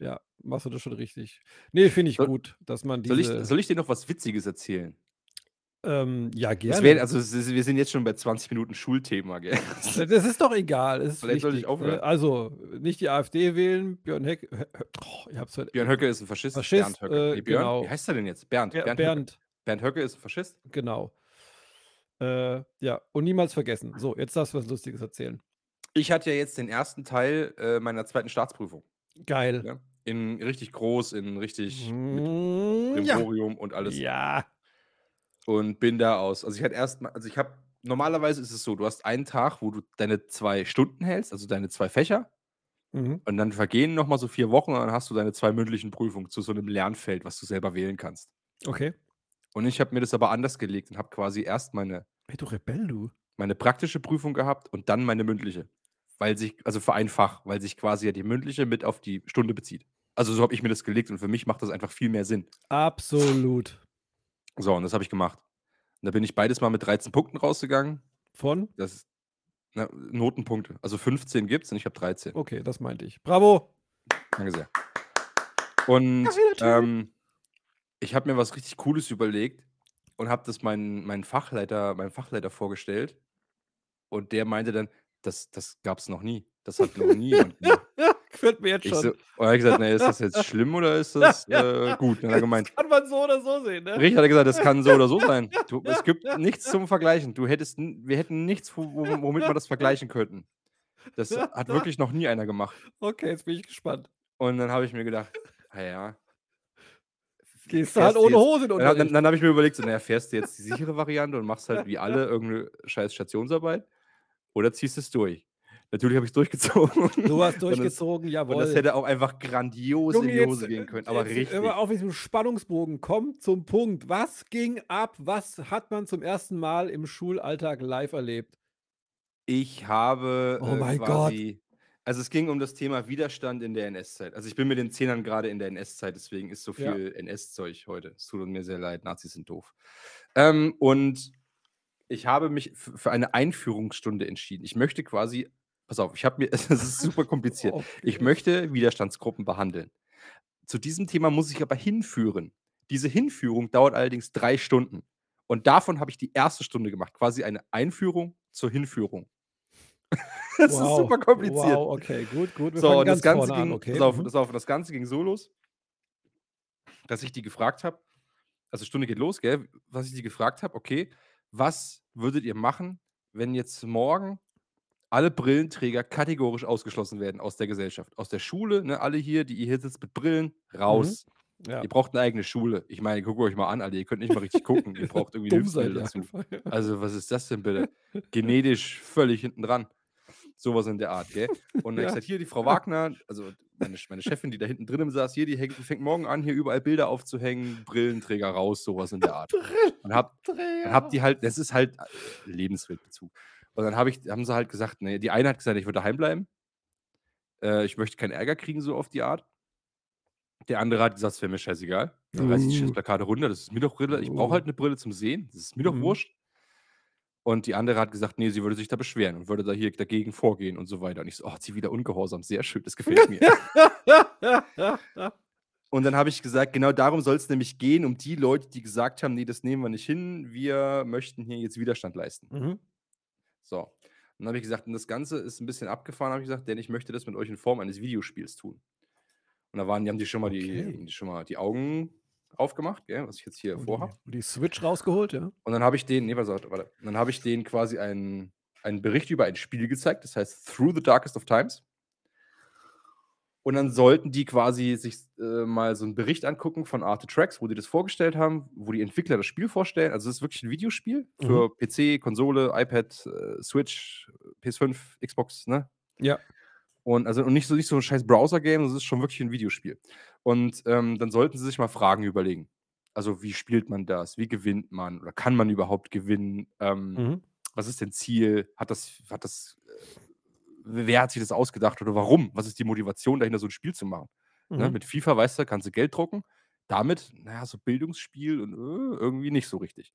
Speaker 2: Ja, machst du das schon richtig. Nee, finde ich
Speaker 3: Soll-
Speaker 2: gut, dass man
Speaker 3: Soll ich,
Speaker 2: diese.
Speaker 3: soll ich dir noch was Witziges erzählen?
Speaker 2: ähm, ja, gerne.
Speaker 3: wär, also ist, wir sind jetzt schon bei 20 Minuten Schulthema, gell?
Speaker 2: Das ist doch egal. Ist
Speaker 3: Vielleicht soll ich
Speaker 2: wichtig,
Speaker 3: aufhören.
Speaker 2: ne? Also, nicht die AfD wählen, Björn Heck. Oh, ich hab's heute.
Speaker 3: Björn Höcke ist ein Faschist.
Speaker 2: Faschist,
Speaker 3: Bernd Höcke.
Speaker 2: äh,
Speaker 3: nee, Björn,
Speaker 2: genau.
Speaker 3: Wie heißt er denn jetzt? Bernd.
Speaker 2: Ber-
Speaker 3: Bernd, Höcke.
Speaker 2: Bernd,
Speaker 3: Bernd Höcke ist ein Faschist.
Speaker 2: genau. Äh, ja, und niemals vergessen. So, jetzt darfst du was Lustiges erzählen.
Speaker 3: Ich hatte ja jetzt den ersten Teil äh, meiner zweiten Staatsprüfung.
Speaker 2: Geil.
Speaker 3: Ja? In richtig groß, in richtig mit
Speaker 2: Mm, ja.
Speaker 3: Brimborium und alles.
Speaker 2: Ja.
Speaker 3: Und bin da aus. Also ich hatte erst mal, also ich habe, normalerweise ist es so, du hast einen Tag, wo du deine zwei Stunden hältst, also deine zwei Fächer.
Speaker 2: Mhm.
Speaker 3: Und dann vergehen nochmal so vier Wochen und dann hast du deine zwei mündlichen Prüfungen zu so einem Lernfeld, was du selber wählen kannst.
Speaker 2: Okay.
Speaker 3: Und ich habe mir das aber anders gelegt und habe quasi erst meine,
Speaker 2: Ey, du Rebell, du.
Speaker 3: meine praktische Prüfung gehabt und dann meine mündliche. Weil sich, also für ein Fach, weil sich quasi ja die mündliche mit auf die Stunde bezieht. Also so habe ich mir das gelegt und für mich macht das einfach viel mehr Sinn.
Speaker 2: Absolut.
Speaker 3: So, und das habe ich gemacht. Und da bin ich beides mal mit 13 Punkten rausgegangen.
Speaker 2: Von?
Speaker 3: Das ist na, Notenpunkte. Also 15 gibt es und ich habe 13.
Speaker 2: Okay, das meinte ich. Bravo.
Speaker 3: Danke sehr. Und ähm, ich habe mir was richtig Cooles überlegt und habe das meinen mein Fachleiter, meinem Fachleiter vorgestellt. Und der meinte dann, das, das gab es noch nie. Das hat noch nie jemand gemacht.
Speaker 2: Gefällt mir jetzt
Speaker 3: Ich
Speaker 2: schon.
Speaker 3: so, und er hat gesagt, nee, ist das jetzt schlimm oder ist das äh, gut? Dann hat er gemeint,
Speaker 2: Das kann man so oder so sehen, ne?
Speaker 3: Richtig hat er gesagt, das kann so oder so sein. Du, es gibt nichts zum Vergleichen. Du hättest, wir hätten nichts, wo, wo- womit wir das vergleichen könnten. Das hat wirklich noch nie einer gemacht.
Speaker 2: Okay, jetzt bin ich gespannt.
Speaker 3: Und dann habe ich mir gedacht, naja.
Speaker 2: Gehst du halt ohne Hose in
Speaker 3: Dann, dann, dann habe ich mir überlegt, so, naja, fährst du jetzt die sichere Variante und machst halt wie alle irgendeine scheiß Stationsarbeit oder ziehst es durch? Natürlich habe ich es durchgezogen.
Speaker 2: Du hast
Speaker 3: Und
Speaker 2: durchgezogen,
Speaker 3: Und
Speaker 2: jawohl.
Speaker 3: das hätte auch einfach grandios
Speaker 2: Junge,
Speaker 3: in die
Speaker 2: jetzt,
Speaker 3: Hose gehen können. Aber
Speaker 2: jetzt
Speaker 3: richtig.
Speaker 2: Immer auf diesem Spannungsbogen. Komm zum Punkt. Was ging ab? Was hat man zum ersten Mal im Schulalltag live erlebt?
Speaker 3: Ich habe
Speaker 2: Oh
Speaker 3: äh,
Speaker 2: mein Gott.
Speaker 3: quasi. Also es ging um das Thema Widerstand in der NS-Zeit. Also ich bin mit den Zehnern gerade in der NS-Zeit, deswegen ist so
Speaker 2: Ja.
Speaker 3: viel NS-Zeug heute. Es tut mir sehr leid, Nazis sind doof. Ähm, und ich habe mich für eine Einführungsstunde entschieden. Ich möchte quasi, pass auf, ich habe mir, es ist super kompliziert.
Speaker 2: Oh,
Speaker 3: Ich möchte Widerstandsgruppen behandeln. Zu diesem Thema muss ich aber hinführen. Diese Hinführung dauert allerdings drei Stunden. Und davon habe ich die erste Stunde gemacht. Quasi eine Einführung zur Hinführung. das ist
Speaker 2: wow.
Speaker 3: super kompliziert.
Speaker 2: Wow, okay, gut, gut. Wir
Speaker 3: So, und das
Speaker 2: ganz
Speaker 3: Ganze ging,
Speaker 2: an, okay.
Speaker 3: pass auf,
Speaker 2: mhm.
Speaker 3: pass auf, das Ganze ging so los, dass ich die gefragt habe, also Stunde geht los, gell, was ich die gefragt habe, okay, was würdet ihr machen, wenn jetzt morgen alle Brillenträger kategorisch ausgeschlossen werden aus der Gesellschaft, aus der Schule, ne, alle hier, die ihr hier sitzt mit Brillen, raus.
Speaker 2: Ja.
Speaker 3: Ihr braucht eine eigene Schule. Ich meine, guckt euch mal an, Alter, ihr könnt nicht mal richtig gucken. Ihr braucht irgendwie Hilfsmittel dazu.
Speaker 2: einfach. ja.
Speaker 3: Also, was ist das denn bitte? Genetisch völlig hinten dran. Sowas in der Art, gell? Und dann
Speaker 2: Ja.
Speaker 3: ich gesagt, hier die Frau Wagner, also meine, meine Chefin, die da hinten drin saß, hier, die hängt, fängt morgen an, hier überall Bilder aufzuhängen, Brillenträger raus, sowas in der Art. Und hab, dann hab die halt, das ist halt äh, Lebensweltbezug. Und dann hab ich, haben sie halt gesagt, nee, die eine hat gesagt, ich würde daheim bleiben. Äh, ich möchte keinen Ärger kriegen, so auf die Art. Der andere hat gesagt, es wäre mir scheißegal. Dann reiß ich die scheiß
Speaker 2: Uh.
Speaker 3: Plakate runter, das ist mir doch Brille. Ich brauche
Speaker 2: Uh.
Speaker 3: halt eine Brille zum Sehen, das ist mir doch
Speaker 2: Mhm.
Speaker 3: wurscht. Und die andere hat gesagt, nee, sie würde sich da beschweren und würde da hier dagegen vorgehen und so weiter. Und ich so, oh, sie wieder ungehorsam, sehr schön, das gefällt mir. und dann habe ich gesagt, genau darum soll es nämlich gehen, um die Leute, die gesagt haben, nee, das nehmen wir nicht hin, wir möchten hier jetzt Widerstand leisten.
Speaker 2: mhm.
Speaker 3: So. Und dann habe ich gesagt, und das Ganze ist ein bisschen abgefahren, habe ich gesagt, denn ich möchte das mit euch in Form eines Videospiels tun. Und da waren, die haben die schon mal, die,
Speaker 2: Okay.
Speaker 3: die, schon mal die Augen aufgemacht, gell, was ich jetzt hier vorhabe.
Speaker 2: die, und die Switch rausgeholt, ja?
Speaker 3: Und dann habe ich denen, nee, warte, warte, dann habe ich denen quasi einen, einen Bericht über ein Spiel gezeigt, das heißt Through the Darkest of Times. Und dann sollten die quasi sich äh, mal so einen Bericht angucken von Arte Tracks, wo die das vorgestellt haben, wo die Entwickler das Spiel vorstellen. Also es ist wirklich ein Videospiel für PC, Konsole, iPad, äh, Switch, PS5, Xbox, ne?
Speaker 2: Ja.
Speaker 3: Und also und nicht so, nicht so ein scheiß Browser-Game, das ist schon wirklich ein Videospiel. Und ähm, dann sollten sie sich mal Fragen überlegen. Also, wie spielt man das? Wie gewinnt man? Oder kann man überhaupt gewinnen? Ähm,
Speaker 2: Mhm.
Speaker 3: Was ist denn Ziel? Hat das, hat das, äh, wer hat sich das ausgedacht oder warum? Was ist die Motivation dahinter, so ein Spiel zu machen? Ne?
Speaker 2: Mhm.
Speaker 3: Mit FIFA, weißt du, kannst du Geld drucken. Damit, naja, so Bildungsspiel und äh, irgendwie nicht so richtig.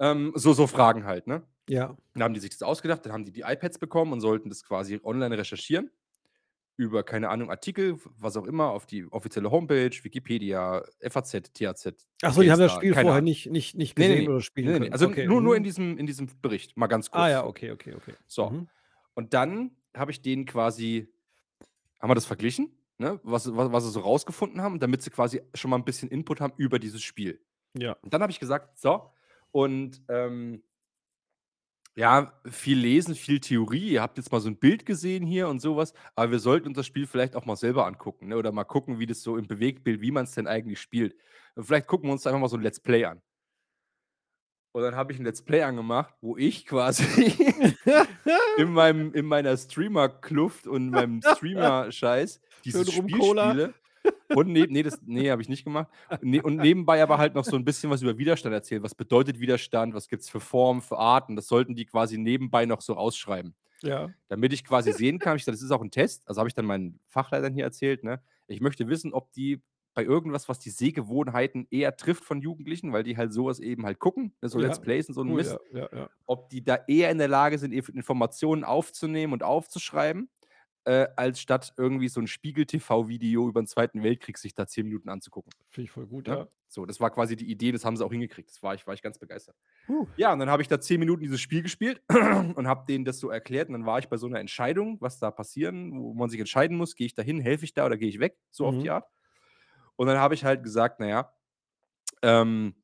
Speaker 3: Ähm, so, so Fragen halt, ne?
Speaker 2: Ja.
Speaker 3: Dann haben die sich das ausgedacht, dann haben die die iPads bekommen und sollten das quasi online recherchieren. über, keine Ahnung, Artikel, was auch immer, auf die offizielle Homepage, Wikipedia, FAZ, THZ.
Speaker 2: Achso, die haben das Spiel vorher
Speaker 3: Ahnung.
Speaker 2: nicht, nicht, nicht
Speaker 3: Nee, nee,
Speaker 2: gesehen
Speaker 3: nee.
Speaker 2: oder spielen
Speaker 3: Nee, nee,
Speaker 2: können.
Speaker 3: Also
Speaker 2: okay.
Speaker 3: nur, nur
Speaker 2: mhm.
Speaker 3: in, diesem, in diesem Bericht, mal ganz kurz.
Speaker 2: Ah ja, okay, okay, okay.
Speaker 3: So.
Speaker 2: Mhm.
Speaker 3: Und dann habe ich denen quasi, haben wir das verglichen, ne? was, was, was sie so rausgefunden haben, damit sie quasi schon mal ein bisschen Input haben über dieses Spiel.
Speaker 2: Ja.
Speaker 3: Und dann habe ich gesagt, so, und ähm, ja, viel lesen, viel Theorie. Ihr habt jetzt mal so ein Bild gesehen hier und sowas, aber wir sollten uns das Spiel vielleicht auch mal selber angucken, ne? Oder mal gucken, wie das so im Bewegtbild, wie man es denn eigentlich spielt. Und vielleicht gucken wir uns einfach mal so ein Let's Play an. Und dann habe ich ein Let's Play angemacht, wo ich quasi in, meinem, in meiner Streamer-Kluft und meinem Streamer-Scheiß dieses
Speaker 2: Schön
Speaker 3: Spiel spiele. Und neben, nee, das, nee, habe ich nicht gemacht. Ne, und nebenbei aber halt noch so ein bisschen was über Widerstand erzählen. Was bedeutet Widerstand? Was gibt es für Formen, für Arten? Das sollten die quasi nebenbei noch so ausschreiben.
Speaker 2: ja.
Speaker 3: Damit ich quasi sehen kann, ich dachte, das ist auch ein Test. Also habe ich dann meinen Fachleitern hier erzählt, ne? Ich möchte wissen, ob die bei irgendwas, was die Sehgewohnheiten eher trifft von Jugendlichen, weil die halt sowas eben halt gucken, ne? so
Speaker 2: Ja,
Speaker 3: Let's Plays und so ein
Speaker 2: Cool,
Speaker 3: Mist
Speaker 2: ja, ja, ja.
Speaker 3: ob die da eher in der Lage sind, Inf- Informationen aufzunehmen und aufzuschreiben, äh, als statt irgendwie so ein Spiegel-TV-Video über den Zweiten Weltkrieg sich da zehn Minuten anzugucken.
Speaker 2: Finde ich voll gut,
Speaker 3: Ne?
Speaker 2: ja.
Speaker 3: So, das war quasi die Idee, das haben sie auch hingekriegt. Das war ich, war ich ganz begeistert.
Speaker 2: Puh.
Speaker 3: Ja, und dann habe ich da zehn Minuten dieses Spiel gespielt und habe denen das so erklärt. Und dann war ich bei so einer Entscheidung, was da passieren, wo man sich entscheiden muss, gehe ich da hin, helfe ich da oder gehe ich weg, so auf
Speaker 2: Mhm.
Speaker 3: die Art. Und dann habe ich halt gesagt, naja, ähm,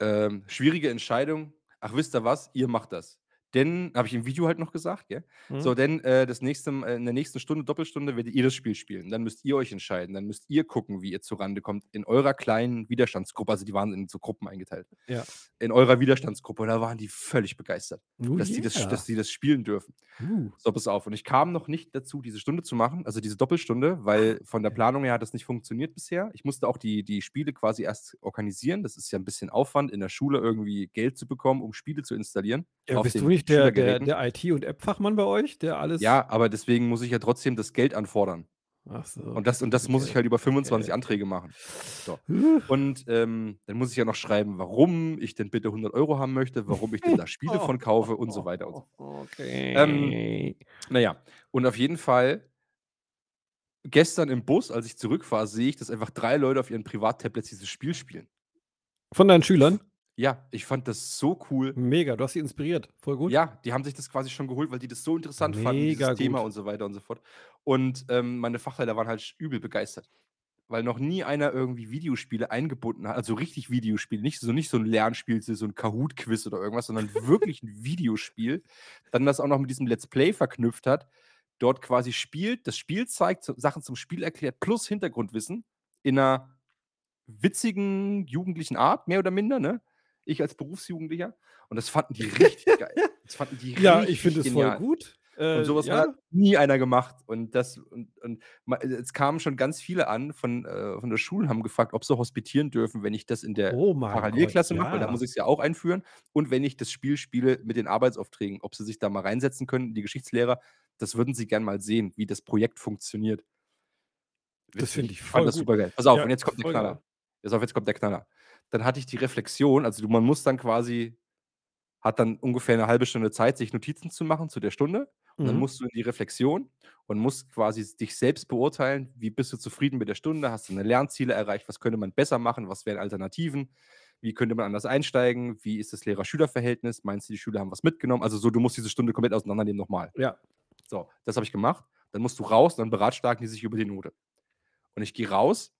Speaker 3: ähm, schwierige Entscheidung. Ach, wisst ihr was? Ihr macht das. Denn, habe ich im Video halt noch gesagt, gell?
Speaker 2: Mhm.
Speaker 3: So, denn äh, das nächste, äh, in der nächsten Stunde, Doppelstunde, werdet ihr das Spiel spielen. Dann müsst ihr euch entscheiden. Dann müsst ihr gucken, wie ihr zurande kommt in eurer kleinen Widerstandsgruppe. Also, die waren in so Gruppen eingeteilt.
Speaker 2: Ja.
Speaker 3: In eurer Widerstandsgruppe. Und da waren die völlig begeistert,
Speaker 2: Oh
Speaker 3: dass, die das,
Speaker 2: yeah.
Speaker 3: dass die das spielen dürfen.
Speaker 2: Uh.
Speaker 3: So, pass auf. Und ich kam noch nicht dazu, diese Stunde zu machen, also diese Doppelstunde, weil von der Planung her hat das nicht funktioniert bisher. Ich musste auch die, die Spiele quasi erst organisieren. Das ist ja ein bisschen Aufwand, in der Schule irgendwie Geld zu bekommen, um Spiele zu installieren.
Speaker 2: Ja, bist du nicht der, der, der IT- und App-Fachmann bei euch, der alles.
Speaker 3: Ja, aber deswegen muss ich ja trotzdem das Geld anfordern.
Speaker 2: Ach so.
Speaker 3: Und das, und das muss ich halt über 25 Anträge machen. So. Und ähm, dann muss ich ja noch schreiben, warum ich denn bitte 100 Euro haben möchte, warum ich denn da Spiele von kaufe und so weiter und so fort.
Speaker 2: Okay.
Speaker 3: Ähm, Naja, und auf jeden Fall, gestern im Bus, als ich zurückfahre, sehe ich, dass einfach drei Leute auf ihren Privattablets dieses Spiel spielen.
Speaker 2: Von deinen Schülern?
Speaker 3: Ja, ich fand das so cool.
Speaker 2: Mega, du hast sie inspiriert. Voll gut.
Speaker 3: Ja, die haben sich das quasi schon geholt, weil die das so interessant fanden,
Speaker 2: Mega
Speaker 3: dieses Thema
Speaker 2: gut.
Speaker 3: und so weiter und so fort. Und ähm, meine Fachleiter waren halt übel begeistert. Weil noch nie einer irgendwie Videospiele eingebunden hat, also richtig Videospiele, nicht so, nicht so ein Lernspiel, so ein Kahoot-Quiz oder irgendwas, sondern wirklich ein Videospiel, dann das auch noch mit diesem Let's Play verknüpft hat, dort quasi spielt, das Spiel zeigt, Sachen zum Spiel erklärt, plus Hintergrundwissen in einer witzigen, jugendlichen Art, mehr oder minder, ne? Ich als Berufsjugendlicher. Und das fanden die richtig geil. Das fanden die
Speaker 2: Ja,
Speaker 3: richtig
Speaker 2: ich finde es voll gut. Äh,
Speaker 3: Und sowas
Speaker 2: ja.
Speaker 3: hat nie einer gemacht. Und das, und, und es kamen schon ganz viele an von, äh, von der Schule und haben gefragt, ob sie hospitieren dürfen, wenn ich das in der
Speaker 2: Oh
Speaker 3: Parallelklasse
Speaker 2: Gott,
Speaker 3: mache, weil da
Speaker 2: ja.
Speaker 3: muss ich es ja auch einführen. Und wenn ich das Spiel spiele mit den Arbeitsaufträgen, ob sie sich da mal reinsetzen können, die Geschichtslehrer, das würden sie gern mal sehen, wie das Projekt funktioniert.
Speaker 2: Das finde ich
Speaker 3: fand
Speaker 2: voll
Speaker 3: das
Speaker 2: gut.
Speaker 3: super geil. Pass auf,
Speaker 2: Ja,
Speaker 3: und jetzt kommt der Knaller. Pass auf, jetzt kommt der Knaller. Dann hatte ich die Reflexion, also du, man muss dann quasi, hat dann ungefähr eine halbe Stunde Zeit, sich Notizen zu machen zu der Stunde. Und dann
Speaker 2: Mhm.
Speaker 3: musst du in die Reflexion und musst quasi dich selbst beurteilen, wie bist du zufrieden mit der Stunde, hast du eine Lernziele erreicht, was könnte man besser machen, was wären Alternativen, wie könnte man anders einsteigen, wie ist das Lehrer-Schüler-Verhältnis, meinst du, die Schüler haben was mitgenommen? Also so, du musst diese Stunde komplett auseinandernehmen nochmal.
Speaker 2: Ja.
Speaker 3: So, das habe ich gemacht. Dann musst du raus, dann beratschlagen die sich über die Note. Und ich gehe raus,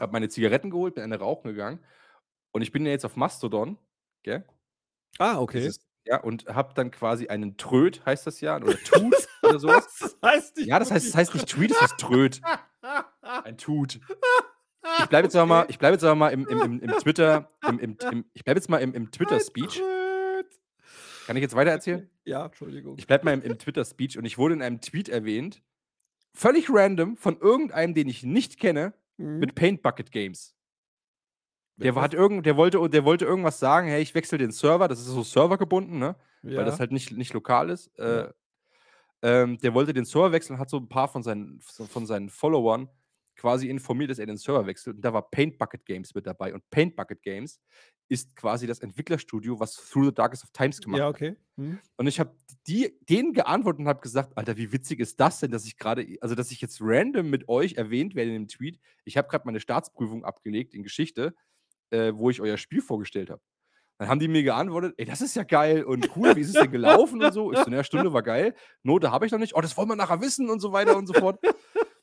Speaker 3: habe meine Zigaretten geholt, bin eine rauchen gegangen und ich bin ja jetzt auf Mastodon, gell?
Speaker 2: Ah, okay.
Speaker 3: Dieses, ja, und habe dann quasi einen Tröd, heißt das ja, oder Tut oder sowas.
Speaker 2: Das heißt nicht
Speaker 3: Ja, das heißt, das heißt nicht Tweet, das heißt Tröd. Ein Tut. Ich bleibe jetzt aber mal, ich bleibe jetzt aber mal im, im, im, im Twitter, im, im, im, ich bleibe jetzt mal im, im Twitter-Speech. Kann ich jetzt weiter erzählen?
Speaker 2: Ja, Entschuldigung.
Speaker 3: Ich bleibe mal im, im Twitter-Speech und ich wurde in einem Tweet erwähnt, völlig random, von irgendeinem, den ich nicht kenne,
Speaker 2: Mhm.
Speaker 3: mit Paint Bucket Games. Der, hat irgend, der, wollte, der wollte irgendwas sagen, hey, ich wechsle den Server, das ist so servergebunden, ne?
Speaker 2: ja.
Speaker 3: weil das halt nicht, nicht lokal ist.
Speaker 2: Ja.
Speaker 3: Äh, ähm, der wollte den Server wechseln, hat so ein paar von seinen, von seinen Followern quasi informiert, dass er den Server wechselt. Und da war Paint Bucket Games mit dabei. Und Paint Bucket Games ist quasi das Entwicklerstudio, was Through the Darkest of Times gemacht
Speaker 2: Ja,
Speaker 3: hat.
Speaker 2: okay. Hm.
Speaker 3: Und ich habe die, denen geantwortet und habe gesagt, Alter, wie witzig ist das denn, dass ich gerade, also dass ich jetzt random mit euch erwähnt werde in dem Tweet. Ich habe gerade meine Staatsprüfung abgelegt in Geschichte, äh, wo ich euer Spiel vorgestellt habe. Dann haben die mir geantwortet, ey, das ist ja geil und cool, wie ist es denn gelaufen und so. Ich so, eine Stunde war geil. Note habe ich noch nicht. Oh, das wollen wir nachher wissen und so weiter und so fort.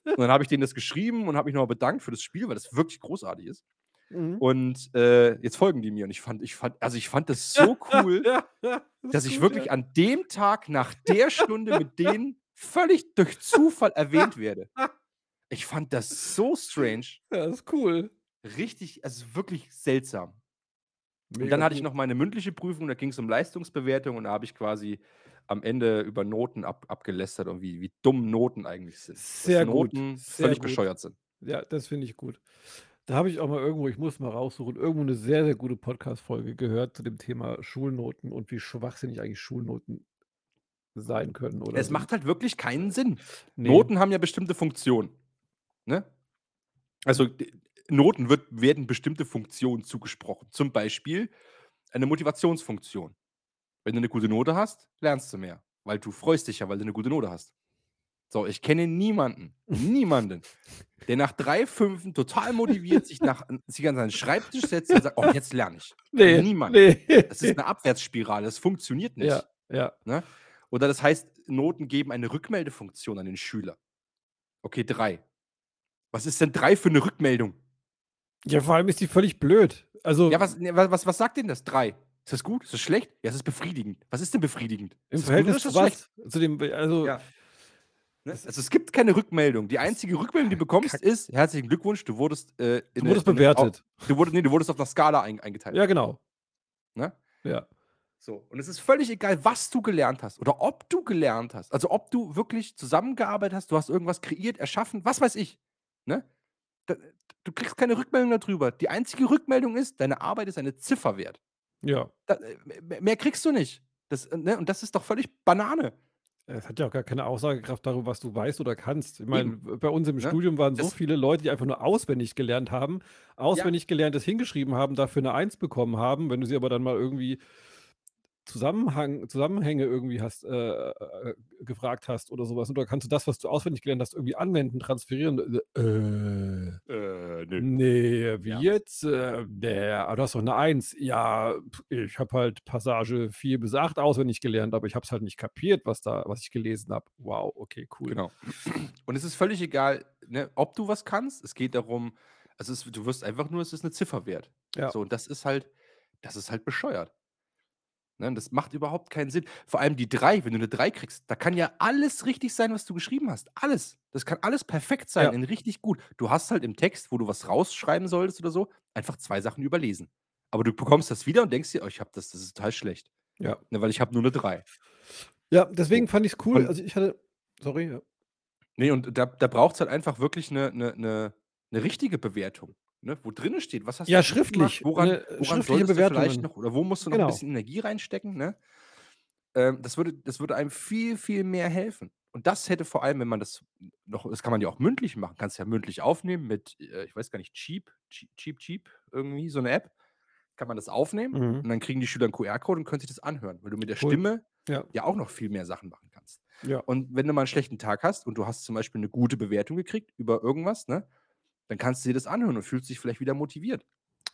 Speaker 3: Und dann habe ich denen das geschrieben und habe mich nochmal bedankt für das Spiel, weil das wirklich großartig ist.
Speaker 2: Mhm.
Speaker 3: Und äh, jetzt folgen die mir und ich fand, ich fand, also ich fand das so cool,
Speaker 2: Ja, ja, das
Speaker 3: dass ich
Speaker 2: gut,
Speaker 3: wirklich
Speaker 2: ja.
Speaker 3: an dem Tag nach der Stunde mit denen völlig durch Zufall erwähnt werde. Ich fand das so strange,
Speaker 2: Ja, das ist cool.
Speaker 3: richtig, also wirklich seltsam. Und
Speaker 2: Mega
Speaker 3: dann hatte ich noch meine mündliche Prüfung, da ging es um Leistungsbewertung und da habe ich quasi am Ende über Noten ab, abgelästert und wie, wie dumm Noten eigentlich sind. Dass
Speaker 2: Sehr gut,
Speaker 3: Noten
Speaker 2: sehr
Speaker 3: völlig
Speaker 2: gut.
Speaker 3: bescheuert sind.
Speaker 2: Ja, das finde ich gut. Da habe ich auch mal irgendwo, ich muss mal raussuchen, irgendwo eine sehr, sehr gute Podcast-Folge gehört zu dem Thema Schulnoten und wie schwachsinnig eigentlich Schulnoten sein können. Oder
Speaker 3: Es
Speaker 2: sind.
Speaker 3: macht halt wirklich keinen Sinn.
Speaker 2: Nee.
Speaker 3: Noten haben ja bestimmte Funktionen. Ne? Also Noten wird, werden bestimmte Funktionen zugesprochen. Zum Beispiel eine Motivationsfunktion. Wenn du eine gute Note hast, lernst du mehr. Weil du freust dich ja, weil du eine gute Note hast. So, ich kenne niemanden, niemanden, der nach drei Fünfen total motiviert sich, nach, sich an seinen Schreibtisch setzt und sagt, oh, jetzt lerne ich.
Speaker 2: Nee,
Speaker 3: Niemand.
Speaker 2: nee.
Speaker 3: Das ist eine Abwärtsspirale, das funktioniert nicht.
Speaker 2: Ja, ja.
Speaker 3: Ne? Oder das heißt, Noten geben eine Rückmeldefunktion an den Schüler. Okay, drei. Was ist denn drei für eine Rückmeldung?
Speaker 2: Ja, vor allem ist die völlig blöd. Also
Speaker 3: Ja, was, ne, was, was, was sagt denn das? Drei. Ist das gut? Ist das schlecht? Ja, es ist befriedigend. Was ist denn befriedigend?
Speaker 2: im
Speaker 3: ist
Speaker 2: Verhältnis
Speaker 3: ist
Speaker 2: zu was? Zu dem, also,
Speaker 3: Ja. Ne? Also es gibt keine Rückmeldung. Die einzige Rückmeldung, die du bekommst, ist, herzlichen Glückwunsch, du wurdest, äh, in
Speaker 2: du
Speaker 3: eine-
Speaker 2: wurdest
Speaker 3: in eine-
Speaker 2: bewertet.
Speaker 3: Au- du, wurdest, nee, du wurdest auf einer Skala ein, eingeteilt.
Speaker 2: Ja, genau.
Speaker 3: Ne?
Speaker 2: Ja.
Speaker 3: So. Und es ist völlig egal, was du gelernt hast oder ob du gelernt hast. Also ob du wirklich zusammengearbeitet hast, du hast irgendwas kreiert, erschaffen, was weiß ich. Ne? Da, du kriegst keine Rückmeldung darüber. Die einzige Rückmeldung ist, deine Arbeit ist eine Ziffer wert.
Speaker 2: Ja.
Speaker 3: Da, äh, mehr- kriegst du nicht. Das, äh, ne? Und das ist doch völlig Banane.
Speaker 2: Es hat ja auch gar keine Aussagekraft darüber, was du weißt oder kannst. Ich meine,
Speaker 3: Eben.
Speaker 2: bei uns im
Speaker 3: Ne?
Speaker 2: Studium waren so
Speaker 3: Das-
Speaker 2: viele Leute, die einfach nur auswendig gelernt haben, auswendig gelerntes hingeschrieben haben, dafür eine Eins bekommen haben. Wenn du sie aber dann mal irgendwie Zusammenhang, Zusammenhänge irgendwie hast, äh, äh, gefragt hast oder sowas, oder kannst du das, was du auswendig gelernt hast, irgendwie anwenden, transferieren? Äh,
Speaker 3: Äh,
Speaker 2: nee, wie
Speaker 3: Ja.
Speaker 2: jetzt? Äh, aber du hast doch eine Eins. Ja, ich habe halt Passage 4 bis 8 auswendig gelernt, aber ich habe es halt nicht kapiert, was da, was ich gelesen habe. Wow, okay, cool.
Speaker 3: Genau. Und es ist völlig egal, ne, ob du was kannst. Es geht darum, also es, du wirst einfach nur, es ist eine Ziffer wert.
Speaker 2: Ja.
Speaker 3: So, und das ist halt, das ist halt bescheuert. Ne, und das macht überhaupt keinen Sinn. Vor allem die drei, wenn du eine drei kriegst, da kann ja alles richtig sein, was du geschrieben hast. Alles. Das kann alles perfekt sein,
Speaker 2: Ja.
Speaker 3: in richtig gut. Du hast halt im Text, wo du was rausschreiben solltest oder so, einfach zwei Sachen überlesen. Aber du bekommst das wieder und denkst dir, oh, ich habe das, das ist total schlecht.
Speaker 2: Ja.
Speaker 3: Ne, weil ich habe nur eine drei.
Speaker 2: Ja, deswegen fand ich es cool.
Speaker 3: Und-
Speaker 2: Also ich hatte, sorry, ja.
Speaker 3: Nee, und da, da braucht es halt einfach wirklich eine, eine, eine, eine richtige Bewertung. Ne? Wo drinnen steht, was hast
Speaker 2: Ja,
Speaker 3: du gemacht,
Speaker 2: schriftlich,
Speaker 3: woran,
Speaker 2: ne,
Speaker 3: woran
Speaker 2: schriftliche
Speaker 3: du vielleicht
Speaker 2: Bewertungen.
Speaker 3: noch, oder wo musst du noch
Speaker 2: Genau.
Speaker 3: ein bisschen Energie reinstecken, ne? Ähm, das, würde, das würde einem viel, viel mehr helfen. Und das hätte vor allem, wenn man das noch, das kann man ja auch mündlich machen, kannst ja mündlich aufnehmen mit, äh, ich weiß gar nicht, Cheap, Cheap, Cheap, Cheap, irgendwie, so eine App. Kann man das aufnehmen
Speaker 2: Mhm.
Speaker 3: und dann kriegen die Schüler einen QR-Code und können sich das anhören, weil du mit der
Speaker 2: Cool.
Speaker 3: Stimme
Speaker 2: Ja.
Speaker 3: ja auch noch viel mehr Sachen machen kannst.
Speaker 2: Ja.
Speaker 3: Und wenn du mal einen schlechten Tag hast und du hast zum Beispiel eine gute Bewertung gekriegt über irgendwas, ne, dann kannst du dir das anhören und fühlst dich vielleicht wieder motiviert.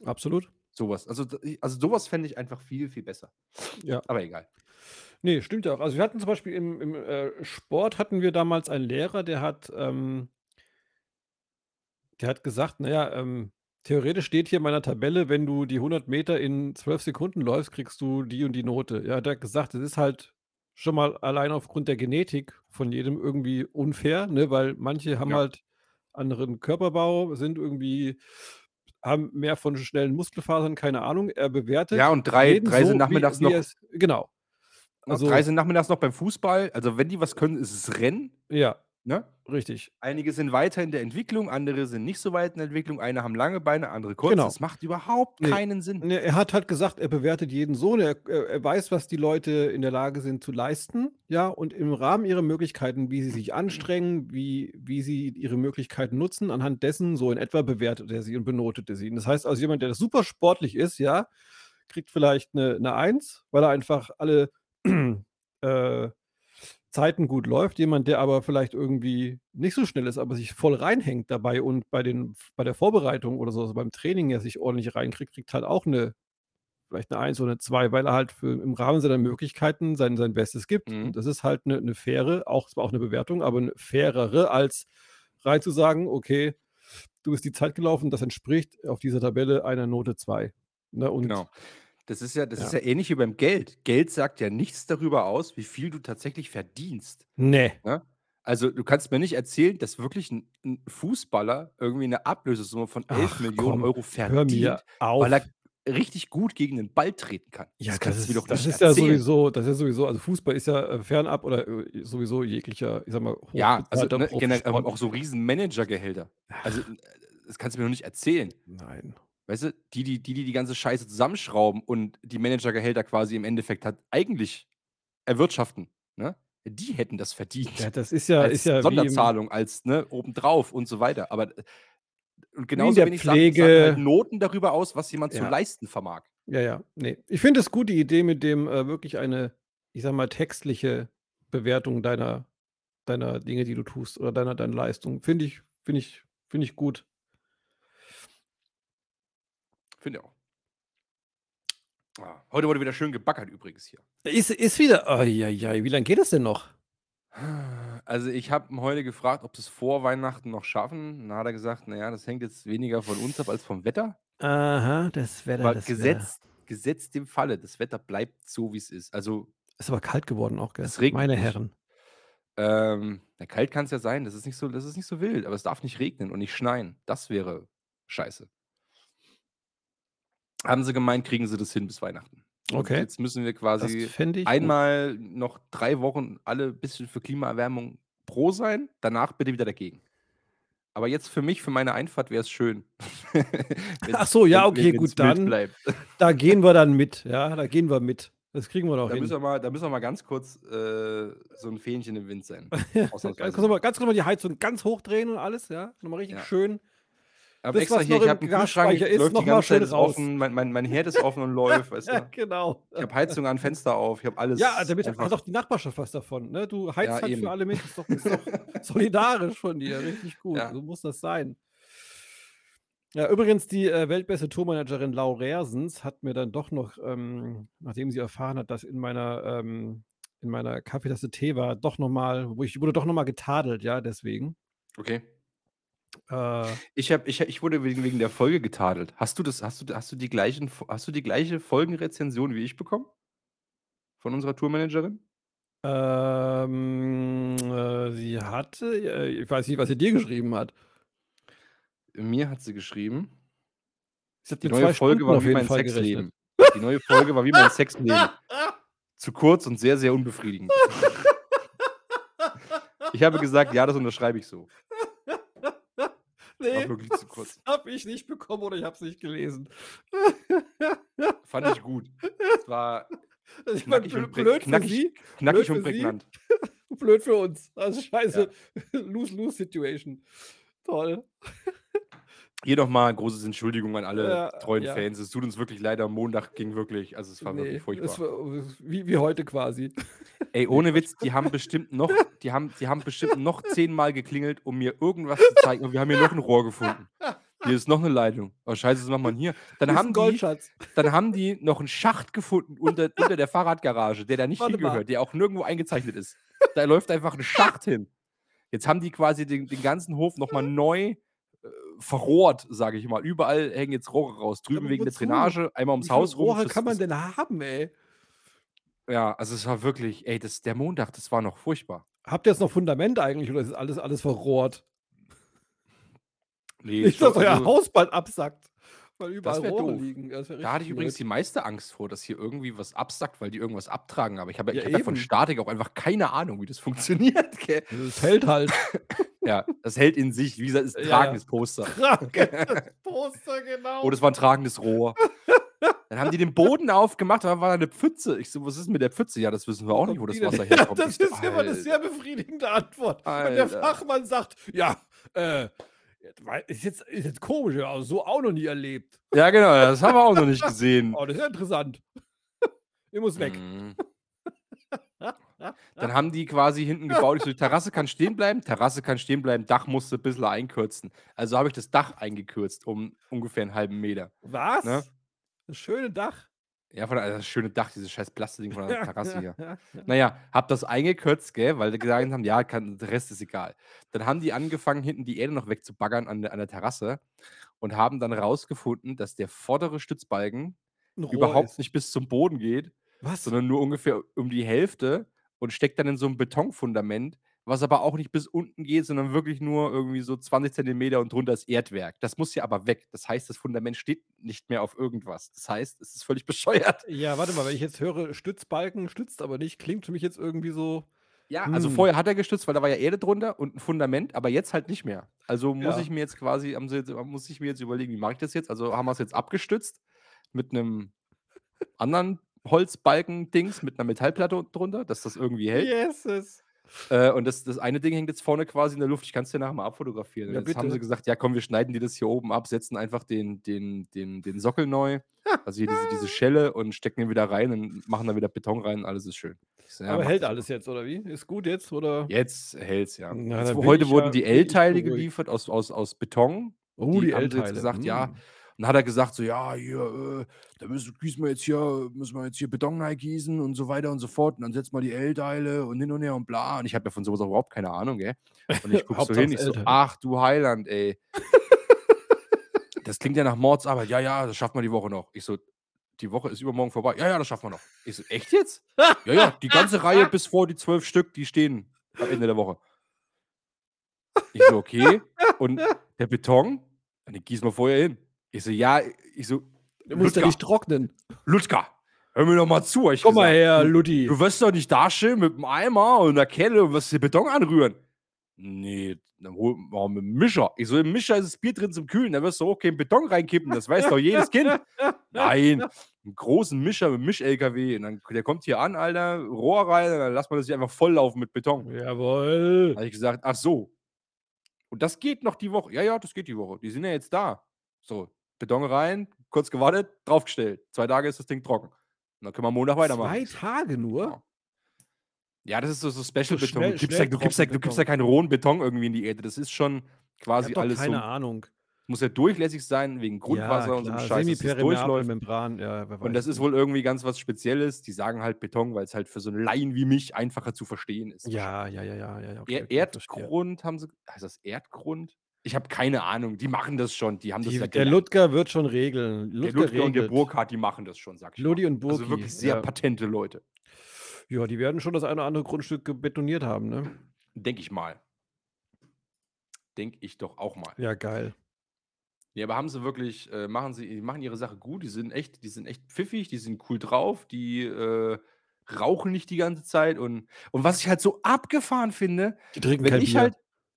Speaker 2: Absolut.
Speaker 3: Sowas. Also, also sowas fände ich einfach viel, viel besser.
Speaker 2: Ja.
Speaker 3: Aber egal.
Speaker 2: Nee, stimmt ja auch. Also wir hatten zum Beispiel im, im äh, Sport hatten wir damals einen Lehrer, der hat, ähm, der hat gesagt, naja, ähm, theoretisch steht hier in meiner Tabelle, wenn du die 100 Meter in 12 Sekunden läufst, kriegst du die und die Note. Ja, der hat gesagt, es ist halt schon mal allein aufgrund der Genetik von jedem irgendwie unfair, ne, weil manche haben
Speaker 3: Ja.
Speaker 2: halt anderen Körperbau, sind irgendwie, haben mehr von schnellen Muskelfasern, keine Ahnung. Er bewertet
Speaker 3: Ja, und drei, drei
Speaker 2: so,
Speaker 3: sind
Speaker 2: wie,
Speaker 3: nachmittags
Speaker 2: wie
Speaker 3: noch.
Speaker 2: er es, genau.
Speaker 3: noch
Speaker 2: Also,
Speaker 3: drei sind nachmittags noch beim Fußball. Also, wenn die was können, ist es Rennen.
Speaker 2: ja,
Speaker 3: Ne?
Speaker 2: Richtig.
Speaker 3: Einige sind weiter in der Entwicklung, andere sind nicht so weit in der Entwicklung. Eine haben lange Beine, andere kurz.
Speaker 2: Genau.
Speaker 3: Das macht überhaupt
Speaker 2: Nee.
Speaker 3: keinen Sinn.
Speaker 2: Ne, er hat halt gesagt, er bewertet jeden Sohn. Er, er er weiß, was die Leute in der Lage sind zu leisten. Ja, und im Rahmen ihrer Möglichkeiten, wie sie sich anstrengen, wie, wie sie ihre Möglichkeiten nutzen, anhand dessen so in etwa bewertet er sie und benotete sie. Und das heißt also, jemand, der super sportlich ist, ja, kriegt vielleicht eine, eine Eins, weil er einfach alle äh, Zeiten gut läuft. Jemand, der aber vielleicht irgendwie nicht so schnell ist, aber sich voll reinhängt dabei und bei, den, bei der Vorbereitung oder so, also beim Training ja sich ordentlich reinkriegt, kriegt halt auch eine, vielleicht eine Eins oder eine Zwei, weil er halt für, im Rahmen seiner Möglichkeiten sein, sein Bestes gibt.
Speaker 3: Mhm.
Speaker 2: Und das ist halt eine, eine faire, auch zwar auch eine Bewertung, aber eine fairere, als rein zu sagen, okay, du bist die Zeit gelaufen, das entspricht auf dieser Tabelle einer Note 2. Ne? Und
Speaker 3: Genau. Das ist ja, das
Speaker 2: Ja.
Speaker 3: ist ja ähnlich wie beim Geld. Geld sagt ja nichts darüber aus, wie viel du tatsächlich verdienst.
Speaker 2: nee.
Speaker 3: Ne? Also du kannst mir nicht erzählen, dass wirklich ein, ein Fußballer irgendwie eine Ablösesumme von 11
Speaker 2: Ach,
Speaker 3: Millionen
Speaker 2: komm,
Speaker 3: Euro verdient, weil er richtig gut gegen den Ball treten kann.
Speaker 2: Ja, das,
Speaker 3: du
Speaker 2: ist,
Speaker 3: doch
Speaker 2: das ist ja sowieso, das ist ja sowieso, also Fußball ist ja äh, fernab oder äh, sowieso jeglicher, ich sag mal,
Speaker 3: Ja, also ne, generell auch so riesen Managergehälter. Also äh, das kannst du mir doch nicht erzählen.
Speaker 2: Nein.
Speaker 3: Weißt du, die, die, die, die die ganze Scheiße zusammenschrauben und die Managergehälter quasi im Endeffekt hat eigentlich erwirtschaften, ne? Die hätten das verdient.
Speaker 2: Ja, das ist ja,
Speaker 3: als
Speaker 2: ist ja
Speaker 3: Sonderzahlung, als ne, obendrauf und so weiter. Aber äh, und genauso
Speaker 2: der
Speaker 3: wenig sagen, sagen
Speaker 2: Pflege-
Speaker 3: halt Noten darüber aus, was jemand zu
Speaker 2: Ja.
Speaker 3: leisten vermag.
Speaker 2: ja, ja, nee. Ich finde es gut, die Idee mit dem äh, wirklich eine, ich sag mal, textliche Bewertung deiner, deiner Dinge, die du tust oder deiner, deiner Leistung. Finde ich, finde ich, finde ich gut.
Speaker 3: Finde ich auch. Ah, heute wurde wieder schön gebackert übrigens hier.
Speaker 2: Ist, ist wieder, oh, ja, ja, wie lange geht das denn noch?
Speaker 3: Also ich habe ihn heute gefragt, ob sie es vor Weihnachten noch schaffen. Dann hat er gesagt, naja, das hängt jetzt weniger von uns ab als vom Wetter.
Speaker 2: Aha, das Wetter,
Speaker 3: Aber
Speaker 2: das Wetter.
Speaker 3: gesetzt, gesetzt dem Falle, das Wetter bleibt so, wie es ist. Also
Speaker 2: Ist aber kalt geworden auch, gell?
Speaker 3: Es regnet
Speaker 2: Meine. Herren.
Speaker 3: Ähm, na, kalt kann es ja sein, das ist, nicht so, das ist nicht so wild, aber es darf nicht regnen und nicht schneien. Das wäre scheiße. Haben sie gemeint, kriegen sie das hin bis Weihnachten. Und
Speaker 2: Okay.
Speaker 3: Jetzt müssen wir quasi
Speaker 2: ich gut.
Speaker 3: einmal noch drei Wochen alle ein bisschen für Klimaerwärmung pro sein, danach bitte wieder dagegen. Aber jetzt für mich, für meine Einfahrt wäre es schön.
Speaker 2: Ach so, ja, okay, gut, dann-. Da gehen wir dann mit, ja, da gehen wir mit. Das kriegen wir doch
Speaker 3: Da
Speaker 2: hin.
Speaker 3: müssen, wir mal, da müssen wir mal ganz kurz äh, so ein Fähnchen im Wind sein.
Speaker 2: ganz, kurz mal, ganz kurz mal die Heizung ganz hochdrehen und alles, ja. Nochmal richtig
Speaker 3: Ja.
Speaker 2: schön.
Speaker 3: Aber extra hier, ich habe einen Kühlschrank,
Speaker 2: ist,
Speaker 3: läuft
Speaker 2: noch
Speaker 3: die ganze Zeit ist
Speaker 2: raus.
Speaker 3: offen, mein, mein, mein Herd ist offen und läuft, weißt
Speaker 2: Ja,
Speaker 3: du.
Speaker 2: genau.
Speaker 3: Ich habe Heizung an, Fenster auf, ich habe alles.
Speaker 2: Ja, damit
Speaker 3: einfach-
Speaker 2: hat auch die Nachbarschaft was davon. Ne? Du heizt
Speaker 3: Ja,
Speaker 2: halt
Speaker 3: eben.
Speaker 2: für alle mit. Ist doch, ist doch solidarisch von dir. Richtig gut.
Speaker 3: Ja.
Speaker 2: So muss das sein. Ja, übrigens, die äh, weltbeste Tourmanagerin Lau Rersens hat mir dann doch noch, ähm, nachdem sie erfahren hat, dass in meiner, ähm, in meiner Kaffeetasse Tee war, doch nochmal, wo ich wurde doch nochmal getadelt, ja, deswegen.
Speaker 3: Okay.
Speaker 2: Äh,
Speaker 3: Ich, hab, ich, ich wurde wegen, wegen der Folge getadelt. Hast du das, hast du, hast du die gleichen, hast du die gleiche Folgenrezension wie ich bekommen? Von unserer Tourmanagerin?
Speaker 2: ähm, äh, sie hatte, äh, ich weiß nicht, was sie dir geschrieben hat.
Speaker 3: Mir hat sie geschrieben.
Speaker 2: Sie hat
Speaker 3: Die
Speaker 2: mit
Speaker 3: neue
Speaker 2: zwei
Speaker 3: Folge
Speaker 2: Stunden
Speaker 3: war
Speaker 2: auf
Speaker 3: wie
Speaker 2: jeden
Speaker 3: mein
Speaker 2: Fall
Speaker 3: Sexleben. Die neue Folge war wie mein Sexleben. Zu kurz und sehr, sehr unbefriedigend. Ich habe gesagt, ja, das unterschreibe ich so.
Speaker 2: Nee,
Speaker 3: kurz.
Speaker 2: habe ich nicht bekommen oder ich habe es nicht gelesen.
Speaker 3: Fand ich gut. Es war
Speaker 2: Das mal
Speaker 3: knackig
Speaker 2: blöd, blöd für
Speaker 3: knackig,
Speaker 2: Sie,
Speaker 3: knackig
Speaker 2: blöd
Speaker 3: und
Speaker 2: für Sie.
Speaker 3: prägnant.
Speaker 2: blöd für uns. Also scheiße. Lose-lose-Situation. Toll.
Speaker 3: Hier nochmal großes Entschuldigung an alle
Speaker 2: Ja,
Speaker 3: treuen
Speaker 2: ja.
Speaker 3: Fans. Es tut uns wirklich leid, am Montag ging wirklich, also es war
Speaker 2: Nee,
Speaker 3: wirklich furchtbar.
Speaker 2: war, wie, wie heute quasi.
Speaker 3: Ey, ohne Witz, die haben bestimmt noch, die haben, die haben bestimmt noch zehnmal geklingelt, um mir irgendwas zu zeigen. Und wir haben hier noch ein Rohr gefunden. Hier ist noch eine Leitung. Oh, scheiße, was macht man hier? Dann haben, die, dann haben die noch einen Schacht gefunden unter, unter der Fahrradgarage, der da nicht
Speaker 2: Warte mal.
Speaker 3: hingehört, der auch nirgendwo eingezeichnet ist. Da läuft einfach ein Schacht hin. Jetzt haben die quasi den, den ganzen Hof nochmal neu äh, verrohrt, sage ich mal. Überall hängen jetzt Rohre raus. Drüben
Speaker 2: Aber
Speaker 3: wegen der? Drainage, einmal ums
Speaker 2: Wie
Speaker 3: Haus rum.
Speaker 2: Rohre kann man denn haben, ey?
Speaker 3: Ja, also es war wirklich, ey, das, der Montag, das war noch furchtbar.
Speaker 2: Habt ihr jetzt noch Fundament eigentlich oder ist alles, alles verrohrt?
Speaker 3: Nee,
Speaker 2: Nicht, dass euer
Speaker 3: also-
Speaker 2: Haus bald absackt. Weil überall
Speaker 3: wär
Speaker 2: Rohre
Speaker 3: doof.
Speaker 2: liegen. Das
Speaker 3: Da hatte ich übrigens
Speaker 2: blöd.
Speaker 3: die meiste Angst vor, dass hier irgendwie was absackt, weil die irgendwas abtragen. Aber ich habe ja, ich hab ja von
Speaker 2: eben.
Speaker 3: Statik auch einfach keine Ahnung, wie das funktioniert. Gell?
Speaker 2: Das hält halt.
Speaker 3: Ja, das hält in sich. Wie gesagt, ist ein
Speaker 2: Ja,
Speaker 3: tragendes Poster.
Speaker 2: Tragendes Poster, genau.
Speaker 3: Oh, das war ein tragendes Rohr. Dann haben die den Boden aufgemacht, da war eine Pfütze. Ich so, was ist mit der Pfütze? Ja, das wissen wir auch nicht, wo das Wasser herkommt.
Speaker 2: Ja, das ist immer eine
Speaker 3: Alter.
Speaker 2: sehr befriedigende Antwort. Und der
Speaker 3: Alter.
Speaker 2: Fachmann sagt, ja, äh, ist jetzt, ist jetzt komisch, aber so auch noch nie erlebt.
Speaker 3: Ja, genau, das haben wir auch noch nicht gesehen.
Speaker 2: Oh, das ist ja interessant. Ich muss weg.
Speaker 3: Mhm. Dann haben die quasi hinten gebaut. Ich so, die Terrasse kann stehen bleiben, Terrasse kann stehen bleiben, Dach musste ein bisschen einkürzen. Also habe ich das Dach eingekürzt um ungefähr einen halben Meter.
Speaker 2: Was?
Speaker 3: Ne?
Speaker 2: Das schöne Dach.
Speaker 3: Ja, von der, das schöne Dach, dieses scheiß Plastikding von der Terrasse hier. Naja, hab das eingekürzt, gell, weil die gesagt haben, ja, kann, der Rest ist egal. Dann haben die angefangen, hinten die Erde noch wegzubaggern an, der- an der Terrasse und haben dann rausgefunden, dass der vordere Stützbalken überhaupt
Speaker 2: ist.
Speaker 3: nicht bis zum Boden geht,
Speaker 2: Was?
Speaker 3: sondern nur ungefähr um die Hälfte und steckt dann in so einem Betonfundament, was aber auch nicht bis unten geht, sondern wirklich nur irgendwie so 20 Zentimeter und drunter ist Erdwerk. Das muss ja aber weg. Das heißt, das Fundament steht nicht mehr auf irgendwas. Das heißt, es ist völlig bescheuert.
Speaker 2: Ja, warte mal, wenn ich jetzt höre, Stützbalken stützt aber nicht, klingt für mich jetzt irgendwie so.
Speaker 3: Ja, also
Speaker 2: Hm.
Speaker 3: vorher hat er gestützt, weil da war ja Erde drunter und ein Fundament, aber jetzt halt nicht mehr. Also muss
Speaker 2: Ja.
Speaker 3: ich mir jetzt quasi, muss ich mir jetzt überlegen, wie mache ich das jetzt? Also haben wir es jetzt abgestützt mit einem anderen Holzbalken-Dings mit einer Metallplatte drunter, dass das irgendwie hält.
Speaker 2: Yeses.
Speaker 3: Äh, und das, das eine Ding hängt jetzt vorne quasi in der Luft. Ich kann es dir nachher mal abfotografieren.
Speaker 2: Ja,
Speaker 3: jetzt haben sie gesagt, ja komm, wir schneiden dir das hier oben ab, setzen einfach den, den, den, den Sockel neu, also hier diese, diese Schelle und stecken den wieder rein und machen da wieder Beton rein. Alles ist schön. So, ja,
Speaker 2: aber hält alles jetzt, oder wie? Ist gut jetzt, oder?
Speaker 3: Jetzt hält's ja.
Speaker 2: Na,
Speaker 3: Jetzt, heute wurden
Speaker 2: ja-
Speaker 3: die L-Teile geliefert aus, aus, aus Beton.
Speaker 2: Oh, die
Speaker 3: jetzt
Speaker 2: L-Teile.
Speaker 3: gesagt, ja.
Speaker 2: Hm.
Speaker 3: Und dann hat er gesagt, so, ja, hier, äh, da müssen, gießen wir jetzt hier, müssen wir jetzt hier Beton gießen und so weiter und so fort. Und dann setzen wir die L-Teile und hin und her und bla. Und ich habe ja von sowas auch überhaupt keine Ahnung, gell? Und ich gucke so hin, ich so, ach du Heiland, ey. das klingt ja nach Mordsarbeit. Ja, ja, das schaffen wir die Woche noch. Ich so, die Woche ist übermorgen vorbei. Ja, ja, das schaffen wir noch. Ich so, echt jetzt? Ja, ja, die ganze Reihe bis vor die zwölf Stück, die stehen am Ende der Woche. Ich so, okay. Und der Beton, den gießen wir vorher hin. Ich so, ja, ich so,
Speaker 2: Du musst ja nicht trocknen.
Speaker 3: Ludger, hör mir doch mal zu. Ich
Speaker 2: Komm mal
Speaker 3: gesagt.
Speaker 2: her,
Speaker 3: du,
Speaker 2: Lutti.
Speaker 3: du wirst doch nicht da stehen mit dem Eimer und einer Kelle und wirst den Beton anrühren. Nee, dann hol mal mit dem Mischer. Ich so, im Mischer ist das Bier drin zum Kühlen, da wirst du auch keinen Beton reinkippen, das weiß doch jedes Kind. Nein, einen großen Mischer mit Misch-LKW. Und dann, der kommt hier an, Alter, Rohr rein, und dann lass mal das hier einfach volllaufen mit Beton.
Speaker 2: Jawohl.
Speaker 3: habe ich gesagt, ach so. Und das geht noch die Woche. Ja, ja, das geht die Woche. Die sind ja jetzt da. So, Beton rein, kurz gewartet, draufgestellt. Zwei Tage ist das Ding trocken. Und dann können wir Montag weitermachen.
Speaker 2: Zwei Tage nur?
Speaker 3: Ja. Ja, das ist so, so Special-Beton.
Speaker 2: schnell-
Speaker 3: Du, gibst ja, du, gibst ja, du gibst ja keinen rohen Beton irgendwie in die Erde. Das ist schon quasi alles so.
Speaker 2: keine Ahnung.
Speaker 3: Muss ja durchlässig sein, wegen Grundwasser und so einem Scheiß, dass das
Speaker 2: Semipermeable
Speaker 3: durchläuft.
Speaker 2: Membran, ja,
Speaker 3: Und das ist wohl irgendwie ganz was Spezielles. Die sagen halt Beton, weil es halt für so einen Laien wie mich einfacher zu verstehen ist.
Speaker 2: Ja, ja, ja, ja, ja. ja, okay,
Speaker 3: Er. Erdgrund haben sie. Heißt das Erdgrund? Ich habe keine Ahnung. Die machen das schon. Die haben das
Speaker 2: Die,
Speaker 3: ja
Speaker 2: der. Ludger wird schon regeln.
Speaker 3: Der
Speaker 2: Ludger
Speaker 3: Ludger und der. Burkhardt, die machen das schon, sag ich
Speaker 2: Ludi
Speaker 3: mal.
Speaker 2: und Burki.
Speaker 3: Also wirklich sehr
Speaker 2: ja.
Speaker 3: patente Leute.
Speaker 2: ja, die werden schon das eine oder andere Grundstück betoniert haben, ne?
Speaker 3: Denke ich mal. Denke ich doch auch mal.
Speaker 2: Ja, geil.
Speaker 3: Ja, aber haben sie wirklich, äh, machen sie, die machen ihre Sache gut, die sind echt, die sind echt pfiffig, die sind cool drauf, die äh, rauchen nicht die ganze Zeit und, und was ich halt so abgefahren finde,
Speaker 2: Die trinken
Speaker 3: wenn ich
Speaker 2: Bier.
Speaker 3: halt,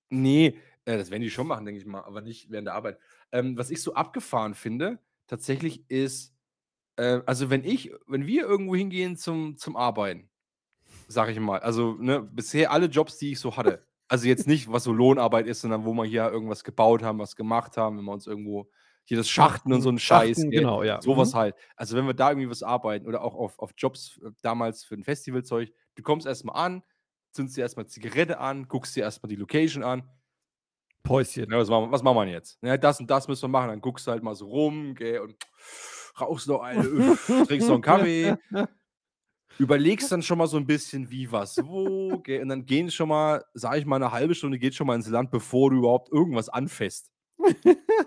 Speaker 3: nee, äh, das werden die schon machen, denke ich mal, aber nicht während der Arbeit. Ähm, was ich so abgefahren finde, tatsächlich ist, äh, also wenn ich, wenn wir irgendwo hingehen zum, zum Arbeiten, sag ich mal, also ne, bisher alle Jobs, die ich so hatte, also jetzt nicht, was so Lohnarbeit ist, sondern wo wir hier irgendwas gebaut haben, was gemacht haben, wenn wir uns irgendwo hier das Schachten und so ein Scheiß,
Speaker 2: Schachten, genau, ja.
Speaker 3: sowas
Speaker 2: Mhm.
Speaker 3: halt. Also wenn wir da irgendwie was arbeiten oder auch auf, auf Jobs äh, damals für ein Festivalzeug, du kommst erstmal an, zündest dir erstmal Zigarette an, guckst dir erstmal die Location an.
Speaker 2: Päuschen.
Speaker 3: Ja, was, machen, wir- was machen wir jetzt? Ja, das und das müssen wir machen. Dann guckst du halt mal so rum, gell, und rauchst noch eine, trinkst noch einen Kaffee, überlegst dann schon mal so ein bisschen, wie, was, wo, gell, und dann gehen schon mal, sag ich mal, eine halbe Stunde geht schon mal ins Land, bevor du überhaupt irgendwas anfasst.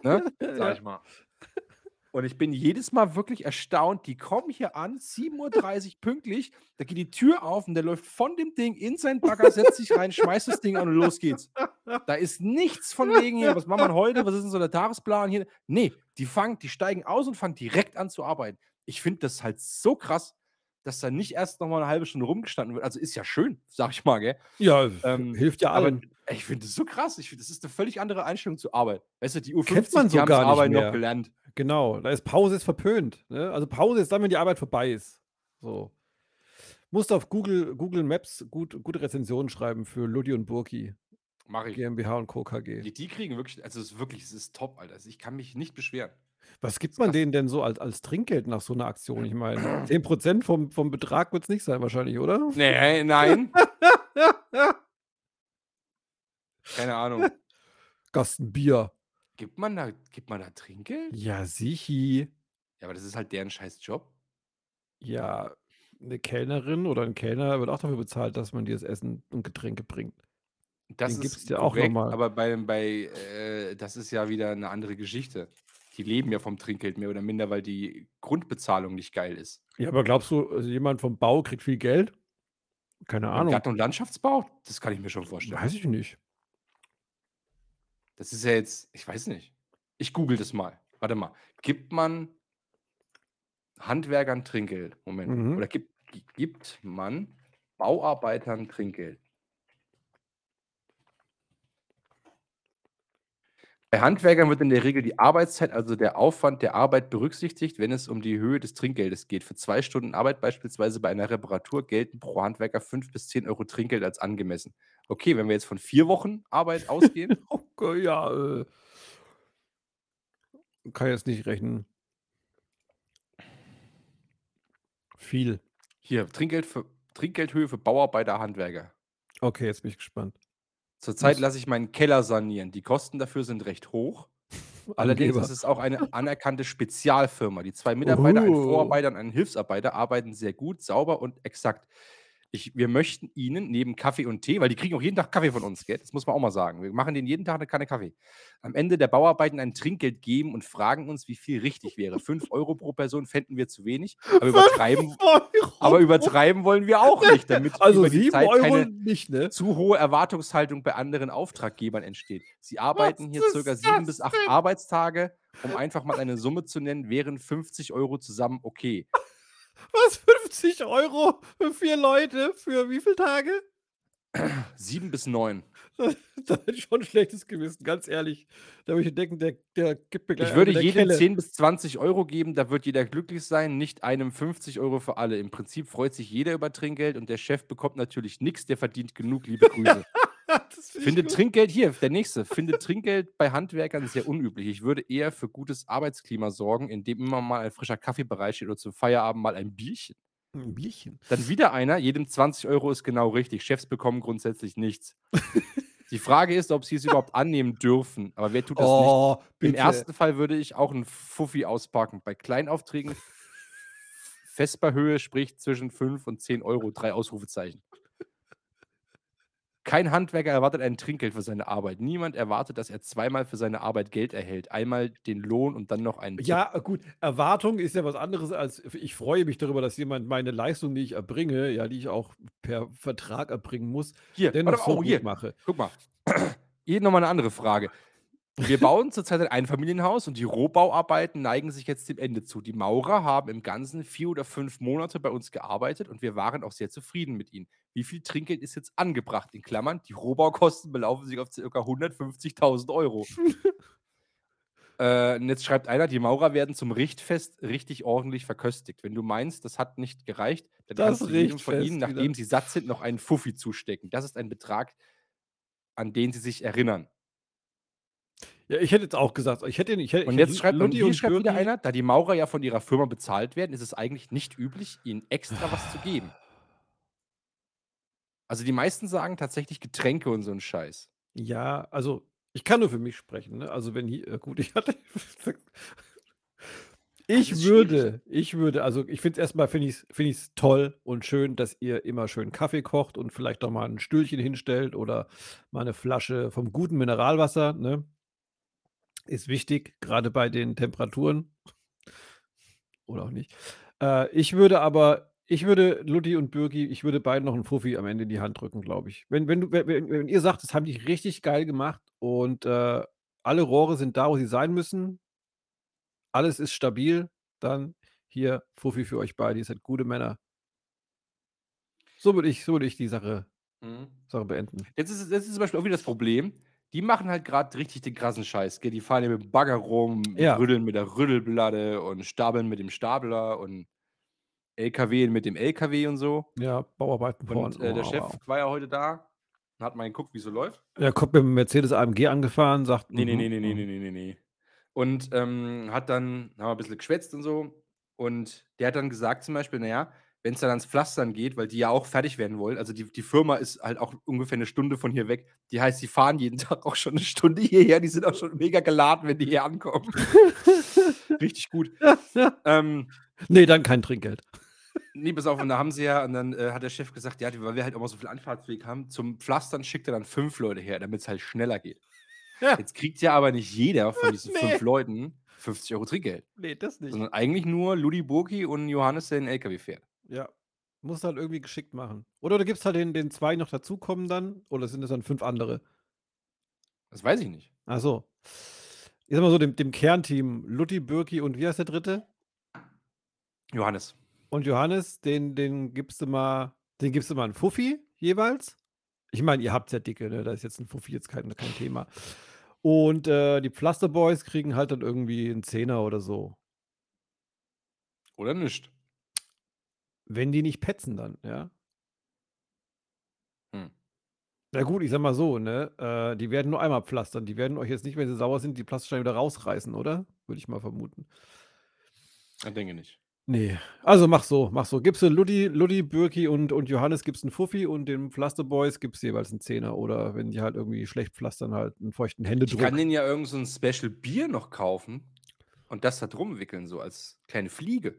Speaker 3: ne? Sag ich mal. Und ich bin jedes Mal wirklich erstaunt. Die kommen hier an, 7.30 Uhr pünktlich. Da geht die Tür auf und der läuft von dem Ding in seinen Bagger, setzt sich rein, schmeißt das Ding an und los geht's. Da ist nichts von wegen hier, was machen wir heute, was ist denn so der Tagesplan hier? Nee, die fangen, die steigen aus und fangen direkt an zu arbeiten. Ich finde das halt so krass, dass da nicht erst noch mal eine halbe Stunde rumgestanden wird. Also ist ja schön, sag ich mal, gell?
Speaker 2: Ja,
Speaker 3: Ähm,
Speaker 2: hilft ja
Speaker 3: aber
Speaker 2: allen.
Speaker 3: ich finde das so krass. Ich finde, das ist eine völlig andere Einstellung zur Arbeit. Weißt du, die U50,
Speaker 2: Kennt man
Speaker 3: die
Speaker 2: so
Speaker 3: haben
Speaker 2: gar
Speaker 3: das
Speaker 2: nicht
Speaker 3: Arbeiten
Speaker 2: mehr.
Speaker 3: noch gelernt.
Speaker 2: Genau, da ist Pause ist verpönt. Ne? Also Pause ist dann, wenn die Arbeit vorbei ist. So. Musst auf Google, Google Maps gut, gute Rezensionen schreiben für Ludi und Burki,
Speaker 3: Mach ich.
Speaker 2: GmbH und Co. KG.
Speaker 3: Die, die kriegen wirklich, also es ist wirklich, es ist top, Alter. Also ich kann mich nicht beschweren.
Speaker 2: Was gibt man denen denn so als, als Trinkgeld nach so einer Aktion? Ich meine, 10% vom, vom Betrag wird es nicht sein, wahrscheinlich, oder?
Speaker 3: Nee, nein. Keine Ahnung.
Speaker 2: Gasten Bier.
Speaker 3: Gibt man da, gibt man da Trinkgeld?
Speaker 2: Ja, sichi.
Speaker 3: Ja, aber das ist halt deren scheiß Job.
Speaker 2: Ja, eine Kellnerin oder ein Kellner wird auch dafür bezahlt, dass man dir das Essen und Getränke bringt.
Speaker 3: Das
Speaker 2: Den
Speaker 3: ist
Speaker 2: gibt's ja auch
Speaker 3: korrekt,
Speaker 2: noch mal.
Speaker 3: aber bei, bei äh, das ist ja wieder eine andere Geschichte. Die leben ja vom Trinkgeld mehr oder minder, weil die Grundbezahlung nicht geil ist.
Speaker 2: Ja, aber glaubst du, also jemand vom Bau kriegt viel Geld? Keine Ahnung.
Speaker 3: Garten- und Landschaftsbau, das kann ich mir schon vorstellen.
Speaker 2: Weiß ich nicht.
Speaker 3: Das ist ja jetzt, ich weiß nicht. Ich google das mal. Warte mal. Gibt man Handwerkern Trinkgeld? Moment.
Speaker 2: Mhm.
Speaker 3: Oder gibt, gi- gibt man Bauarbeitern Trinkgeld? Bei Handwerkern wird in der Regel die Arbeitszeit, also der Aufwand der Arbeit berücksichtigt, wenn es um die Höhe des Trinkgeldes geht. Für zwei Stunden Arbeit beispielsweise bei einer Reparatur gelten pro Handwerker 5 bis 10 Euro Trinkgeld als angemessen. Okay, wenn wir jetzt von vier Wochen Arbeit ausgehen,
Speaker 2: Okay, ja, äh, kann jetzt nicht rechnen. Viel.
Speaker 3: Hier, Trinkgeld für, Trinkgeldhöhe für Bauarbeiter, Handwerker.
Speaker 2: Okay, jetzt bin ich gespannt.
Speaker 3: Zurzeit lasse ich meinen Keller sanieren. Die Kosten dafür sind recht hoch. Allerdings
Speaker 2: Angeber.
Speaker 3: ist es auch eine anerkannte Spezialfirma. Die zwei Mitarbeiter, ein
Speaker 2: Oh.
Speaker 3: Vorarbeiter und ein Hilfsarbeiter, arbeiten sehr gut, sauber und exakt. Ich, wir möchten Ihnen neben Kaffee und Tee, weil die kriegen auch jeden Tag Kaffee von uns, gell? das muss man auch mal sagen. Wir machen denen jeden Tag eine Kanne Kaffee. Am Ende der Bauarbeiten ein Trinkgeld geben und fragen uns, wie viel richtig wäre. Fünf Euro pro Person fänden wir zu wenig, aber übertreiben, aber übertreiben wollen wir auch nicht, damit
Speaker 2: Also
Speaker 3: über die Zeit
Speaker 2: Euro
Speaker 3: keine,
Speaker 2: nicht, ne?
Speaker 3: zu hohe Erwartungshaltung bei anderen Auftraggebern entsteht. Sie arbeiten hier circa sieben bis acht? Arbeitstage. Um einfach mal eine Summe zu nennen, wären 50 Euro zusammen okay.
Speaker 2: Was? 50 Euro für vier Leute? Für wie viele Tage?
Speaker 3: Sieben bis neun.
Speaker 2: Da hätte ich schon ein schlechtes Gewissen, ganz ehrlich. Da würde ich denken, der, der gibt mir gleich
Speaker 3: Ich würde jedem
Speaker 2: Kelle.
Speaker 3: 10 bis 20 Euro geben, da wird jeder glücklich sein, nicht einem 50 Euro für alle. Im Prinzip freut sich jeder über Trinkgeld und der Chef bekommt natürlich nichts, der verdient genug, liebe Grüße.
Speaker 2: Finde.
Speaker 3: Trinkgeld hier, der nächste. Finde Trinkgeld bei Handwerkern sehr unüblich. Ich würde eher für gutes Arbeitsklima sorgen, indem immer mal ein frischer Kaffee bereitsteht oder zum Feierabend mal ein Bierchen.
Speaker 2: Ein Bierchen.
Speaker 3: Dann wieder einer, jedem 20 Euro ist genau richtig. Chefs bekommen grundsätzlich nichts. Die Frage ist, ob sie es überhaupt annehmen dürfen. Aber wer tut das nicht?
Speaker 2: Oh,
Speaker 3: Im
Speaker 2: bitte.
Speaker 3: ersten Fall würde ich auch einen Fuffi auspacken. Bei Kleinaufträgen Vesperhöhe spricht zwischen 5 und 10 Euro, drei Ausrufezeichen. Kein Handwerker erwartet ein Trinkgeld für seine Arbeit. Niemand erwartet, dass er zweimal für seine Arbeit Geld erhält. Einmal den Lohn und dann noch einen Tipp.
Speaker 2: Ja, gut, Erwartung ist ja was anderes als ich freue mich darüber, dass jemand meine Leistung, die ich erbringe, ja, die ich auch per Vertrag erbringen muss,
Speaker 3: Hier,
Speaker 2: dennoch
Speaker 3: warte
Speaker 2: so
Speaker 3: oh, hier.
Speaker 2: mache.
Speaker 3: Guck mal. Hier nochmal eine andere Frage. Wir bauen zurzeit ein Einfamilienhaus und die Rohbauarbeiten neigen sich jetzt dem Ende zu. Die Maurer haben im Ganzen vier oder fünf Monate bei uns gearbeitet und wir waren auch sehr zufrieden mit ihnen. Wie viel Trinkgeld ist jetzt angebracht? In Klammern, die Rohbaukosten belaufen sich auf ca. 150.000 Euro. äh, und jetzt schreibt einer, die Maurer werden zum Richtfest richtig ordentlich verköstigt. Wenn du meinst, das hat nicht gereicht, dann
Speaker 2: Das
Speaker 3: kannst du jedem von ihnen,
Speaker 2: wieder.
Speaker 3: nachdem sie satt sind, noch einen Fuffi zustecken. Das ist ein Betrag, an den sie sich erinnern.
Speaker 2: Ja, ich hätte jetzt auch gesagt, ich hätte, ich hätte
Speaker 3: Und jetzt schreibt, und hier
Speaker 2: und
Speaker 3: schreibt wieder einer, da die Maurer ja von ihrer Firma bezahlt werden, ist es eigentlich nicht üblich, ihnen extra was zu geben. Also die meisten sagen tatsächlich Getränke und so ein Scheiß.
Speaker 2: Ja, also ich kann nur für mich sprechen. Ne? Also wenn hier, äh, gut, ich hatte. ich würde, ich würde, also ich finde es erstmal, finde ich es find ich's toll und schön, dass ihr immer schön Kaffee kocht und vielleicht auch mal ein Stühlchen hinstellt oder mal eine Flasche vom guten Mineralwasser. Ne? Ist wichtig, gerade bei den Temperaturen. Oder auch nicht. Äh, ich würde aber, ich würde Lutti und Birgi, ich würde beiden noch einen Fuffi am Ende in die Hand drücken, glaube ich. Wenn, wenn, du, wenn, wenn ihr sagt, das haben die richtig geil gemacht und äh, alle Rohre sind da, wo sie sein müssen, alles ist stabil, dann hier Fuffi für euch beide. Ihr seid gute Männer. So würde ich, so würde ich die Sache,
Speaker 3: Mhm.
Speaker 2: Sache beenden.
Speaker 3: Jetzt ist, das ist zum Beispiel auch wieder das Problem. Die machen halt gerade richtig den krassen Scheiß. Gell? Die fahren ja mit dem Bagger rum,
Speaker 2: Ja.
Speaker 3: rütteln mit der Rüttelplatte und stapeln mit dem Stapler und LKW mit dem LKW und so.
Speaker 2: Ja, Bauarbeiten
Speaker 3: Und äh, der
Speaker 2: Oh,
Speaker 3: Chef
Speaker 2: wow.
Speaker 3: war ja heute da und hat mal geguckt, wie es so läuft.
Speaker 2: Er kommt mit dem Mercedes AMG angefahren, sagt.
Speaker 3: Nee, nee,
Speaker 2: mhm,
Speaker 3: nee, nee, nee,
Speaker 2: mhm.
Speaker 3: nee, nee, nee, nee. Und ähm, hat dann, haben wir ein bisschen geschwätzt und so. Und der hat dann gesagt zum Beispiel, naja, wenn es dann ans Pflastern geht, weil die ja auch fertig werden wollen, also die, die Firma ist halt auch ungefähr eine Stunde von hier weg. Die heißt, die fahren jeden Tag auch schon eine Stunde hierher. Die sind auch schon mega geladen, wenn die hier ankommen. Richtig gut. Ähm,
Speaker 2: Nee, dann kein Trinkgeld.
Speaker 3: Nee, pass auf, und da haben sie ja, und dann äh, hat der Chef gesagt, ja, weil wir halt auch mal so viel Anfahrtsweg haben, zum Pflastern schickt er dann fünf Leute her, damit es halt schneller geht.
Speaker 2: Ja.
Speaker 3: Jetzt kriegt ja aber nicht jeder von diesen
Speaker 2: Nee.
Speaker 3: fünf Leuten 50 Euro Trinkgeld,
Speaker 2: Nee, das nicht.
Speaker 3: sondern eigentlich nur Ludi Burki und Johannes, der den LKW fährt.
Speaker 2: Ja. Muss halt irgendwie geschickt machen. Oder du gibst halt den, den zwei noch dazukommen dann. Oder sind es dann fünf andere?
Speaker 3: Das weiß ich nicht.
Speaker 2: Ach so. Ich sag mal so, dem, dem Kernteam Lutti, Birki und wie heißt der dritte?
Speaker 3: Johannes.
Speaker 2: Und Johannes, den, den gibst du mal, den gibst du mal einen Fuffi jeweils. Ich meine, ihr habt ja dicke, ne? Da ist jetzt ein Fuffi jetzt kein, kein Thema. Und äh, die Pflasterboys kriegen halt dann irgendwie einen Zehner oder so.
Speaker 3: Oder nicht.
Speaker 2: Wenn die nicht petzen dann, ja.
Speaker 3: Hm.
Speaker 2: Na gut, ich sag mal so, ne? Äh, die werden nur einmal pflastern. Die werden euch jetzt nicht, wenn sie sauer sind, die Pflastersteine wieder rausreißen, oder? Würde ich mal vermuten.
Speaker 3: Ich denke nicht.
Speaker 2: Nee. Also mach so, mach so. Gibst du Ludi, Ludi, Birki und, und Johannes gibst einen Fuffi und den Pflasterboys gibst jeweils einen Zehner. Oder wenn die halt irgendwie schlecht pflastern, halt einen feuchten
Speaker 3: Ich
Speaker 2: Händedruck.
Speaker 3: kann denen ja irgend so ein Special Bier noch kaufen und das da drum wickeln, so als kleine Fliege.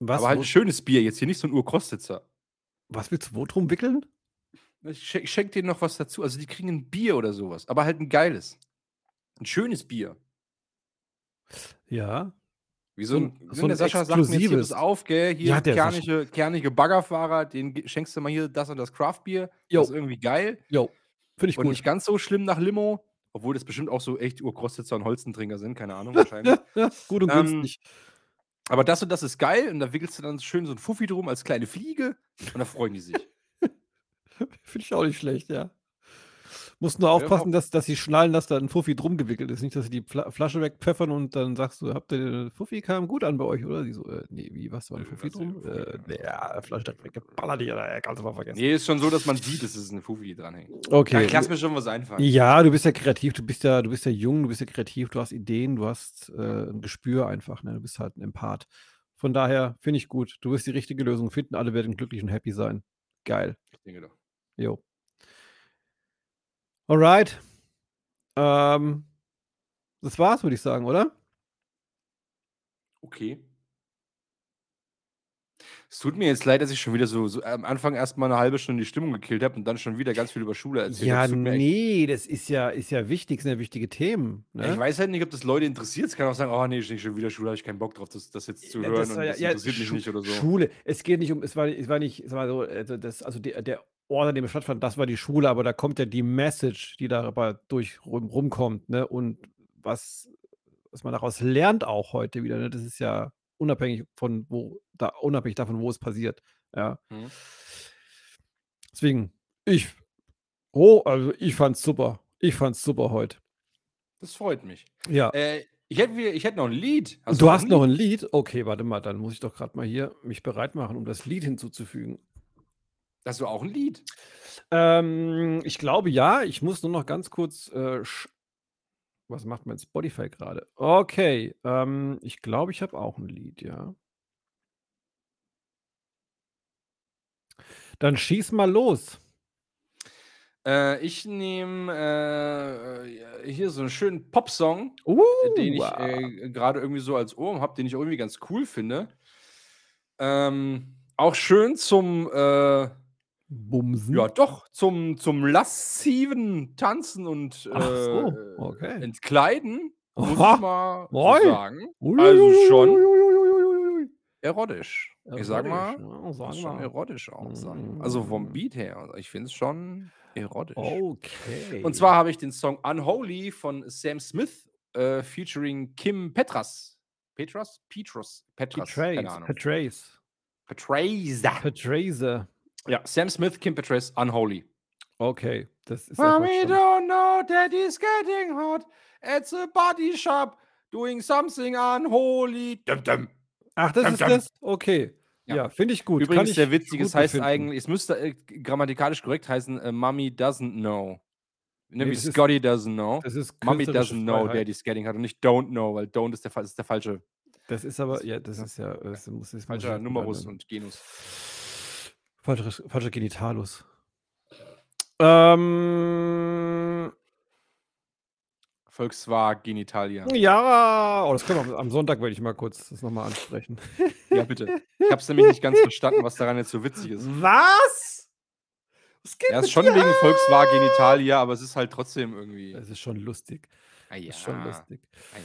Speaker 2: Was,
Speaker 3: aber halt ein schönes Bier, jetzt hier nicht so ein Urkostitzer.
Speaker 2: was willst du wo drum wickeln?
Speaker 3: Ich schenke schenk denen noch was dazu. Also die kriegen ein Bier oder sowas, aber halt ein geiles. Ein schönes Bier.
Speaker 2: Ja.
Speaker 3: Wie so ein,
Speaker 2: so ein
Speaker 3: der Sascha sagt mir jetzt hier,
Speaker 2: exklusives.
Speaker 3: auf, gell, hier
Speaker 2: Ja, der
Speaker 3: kernige, kernige Baggerfahrer, den schenkst du mal hier das und das Craftbier. Das ist irgendwie geil.
Speaker 2: Jo. Finde ich
Speaker 3: Und
Speaker 2: gut.
Speaker 3: nicht ganz so schlimm nach Limo, obwohl das bestimmt auch so echt Urkrostitzer und Holzentrinker sind, keine Ahnung, wahrscheinlich.
Speaker 2: ja, gut und
Speaker 3: Ähm,
Speaker 2: günstig.
Speaker 3: Aber das und das ist geil und da wickelst du dann schön so ein Fuffi drum als kleine Fliege und da freuen die sich.
Speaker 2: Finde ich auch nicht schlecht, ja. Musst nur aufpassen, dass, dass sie schnallen, dass da ein Fuffi drum gewickelt ist. Nicht, dass sie die Fla Flasche wegpfeffern und dann sagst du, habt ihr den Fuffi kam gut an bei euch, oder? Die so, äh, nee, wie, was war ein Fuffi drum? Äh, ja, Flasche direkt weggeballert, äh, kannst du mal vergessen.
Speaker 3: Nee, ist schon so, dass man sieht, dass es eine Fuffi dranhängt.
Speaker 2: Okay.
Speaker 3: Ja, ich lass mir schon was einfallen.
Speaker 2: Ja, du bist ja kreativ, du bist ja, du bist ja jung, du bist ja kreativ, du hast Ideen, du hast äh, ein Gespür einfach, ne? Du bist halt ein Empath. Von daher finde ich gut. Du wirst die richtige Lösung finden, alle werden glücklich und happy sein. Geil.
Speaker 3: Ich denke doch.
Speaker 2: Jo. Alright. Ähm, das war's, würde ich sagen, oder?
Speaker 3: Okay. Es tut mir jetzt leid, dass ich schon wieder so, so am Anfang erstmal eine halbe Stunde die Stimmung gekillt habe und dann schon wieder ganz viel über Schule erzählt
Speaker 2: Ja,
Speaker 3: echt-
Speaker 2: nee, das ist ja, ist ja wichtig, sind ja wichtige Themen. Ne?
Speaker 3: Ja, Ich weiß halt nicht, ob das Leute interessiert. Es kann auch sagen, oh nee, ist nicht schon wieder Schule, habe ich keinen Bock drauf, das, das jetzt zu
Speaker 2: Ja,
Speaker 3: hören
Speaker 2: das
Speaker 3: und
Speaker 2: ja-
Speaker 3: das interessiert mich nicht oder so.
Speaker 2: Schule. Es geht nicht um, es war, es war nicht, es war so, also, das, also der, der Ort, an dem es stattfand, das war die Schule, aber da kommt ja die Message, die dabei durch rum, rumkommt, ne? Und was, was man daraus lernt auch heute wieder, ne? Das ist ja unabhängig von wo, da, unabhängig davon, wo es passiert. Ja.
Speaker 3: Mhm.
Speaker 2: Deswegen, ich, oh, also ich fand's super. Ich fand's super heute.
Speaker 3: Das freut mich.
Speaker 2: Ja.
Speaker 3: Äh, ich, hätte, ich hätte noch ein Lied.
Speaker 2: du hast noch ein Lied? Okay, warte mal, dann muss ich doch gerade mal hier mich bereit machen, um das Lied hinzuzufügen.
Speaker 3: Hast du auch ein Lied?
Speaker 2: Ähm, ich glaube ja. Ich muss nur noch ganz kurz. Äh, was macht mein Spotify gerade? Okay. Ähm, ich glaube, ich habe auch ein Lied, ja. Dann schieß mal los.
Speaker 3: Äh, ich nehme äh, hier so einen schönen Popsong,
Speaker 2: Uh,
Speaker 3: den ich äh, gerade irgendwie so als Ohren habe, den ich irgendwie ganz cool finde. Ähm, auch schön zum, äh,
Speaker 2: Bumsen.
Speaker 3: ja doch, zum, zum lassiven Tanzen und
Speaker 2: Ach so,
Speaker 3: äh,
Speaker 2: okay.
Speaker 3: Entkleiden. muss ich mal
Speaker 2: Oi.
Speaker 3: sagen. Also schon
Speaker 2: Uiuiuiuiuiui.
Speaker 3: erotisch. Ich sag mal,
Speaker 2: Erotisch, ja, sag
Speaker 3: schon
Speaker 2: mal.
Speaker 3: erotisch auch sein. Also vom
Speaker 2: Mm.
Speaker 3: Beat her, ich finde es schon erotisch.
Speaker 2: Okay.
Speaker 3: Und zwar habe ich den Song Unholy von Sam Smith äh, featuring Kim Petras. Petras? Petras? Petras, keine
Speaker 2: Patrace.
Speaker 3: Ahnung.
Speaker 2: Patrace.
Speaker 3: Petraza.
Speaker 2: Patrace.
Speaker 3: Ja, Sam Smith, Kim Petras, Unholy.
Speaker 2: Okay, das ist
Speaker 3: Mommy
Speaker 2: schon.
Speaker 3: don't know daddy's getting hot at the body shop doing something unholy. Dum, dum.
Speaker 2: Ach, das
Speaker 3: Dum,
Speaker 2: ist das? Okay.
Speaker 3: Ja.
Speaker 2: Ja, finde ich gut. Kann
Speaker 3: Übrigens
Speaker 2: ich
Speaker 3: sehr witzig, es heißt
Speaker 2: befinden.
Speaker 3: eigentlich, es müsste äh, grammatikalisch korrekt heißen, äh, Mommy doesn't know. Ne,
Speaker 2: Nee, das ist-
Speaker 3: Scotty doesn't know.
Speaker 2: Das ist
Speaker 3: Mommy doesn't know,
Speaker 2: Freiheit.
Speaker 3: daddy's getting hot und nicht don't know, weil don't ist der, ist der falsche,
Speaker 2: Das ist aber,
Speaker 3: Das-
Speaker 2: ja, das ist ja, das muss, das
Speaker 3: falscher Numerus und Genus.
Speaker 2: Falscher, falscher Genitalus. Ähm,
Speaker 3: Volkswagen Italia.
Speaker 2: ja, oh, das können wir am- am Sonntag werde ich mal kurz das nochmal ansprechen.
Speaker 3: Ja, bitte. Ich habe es nämlich nicht ganz verstanden, was daran jetzt so witzig ist.
Speaker 2: Was? Was geht
Speaker 3: Ja, ist schon wegen
Speaker 2: ab?
Speaker 3: Volkswagen Italia, aber es ist halt trotzdem irgendwie.
Speaker 2: Es ist schon lustig.
Speaker 3: Ah, ja.
Speaker 2: Ist schon lustig.
Speaker 3: Ah, ja.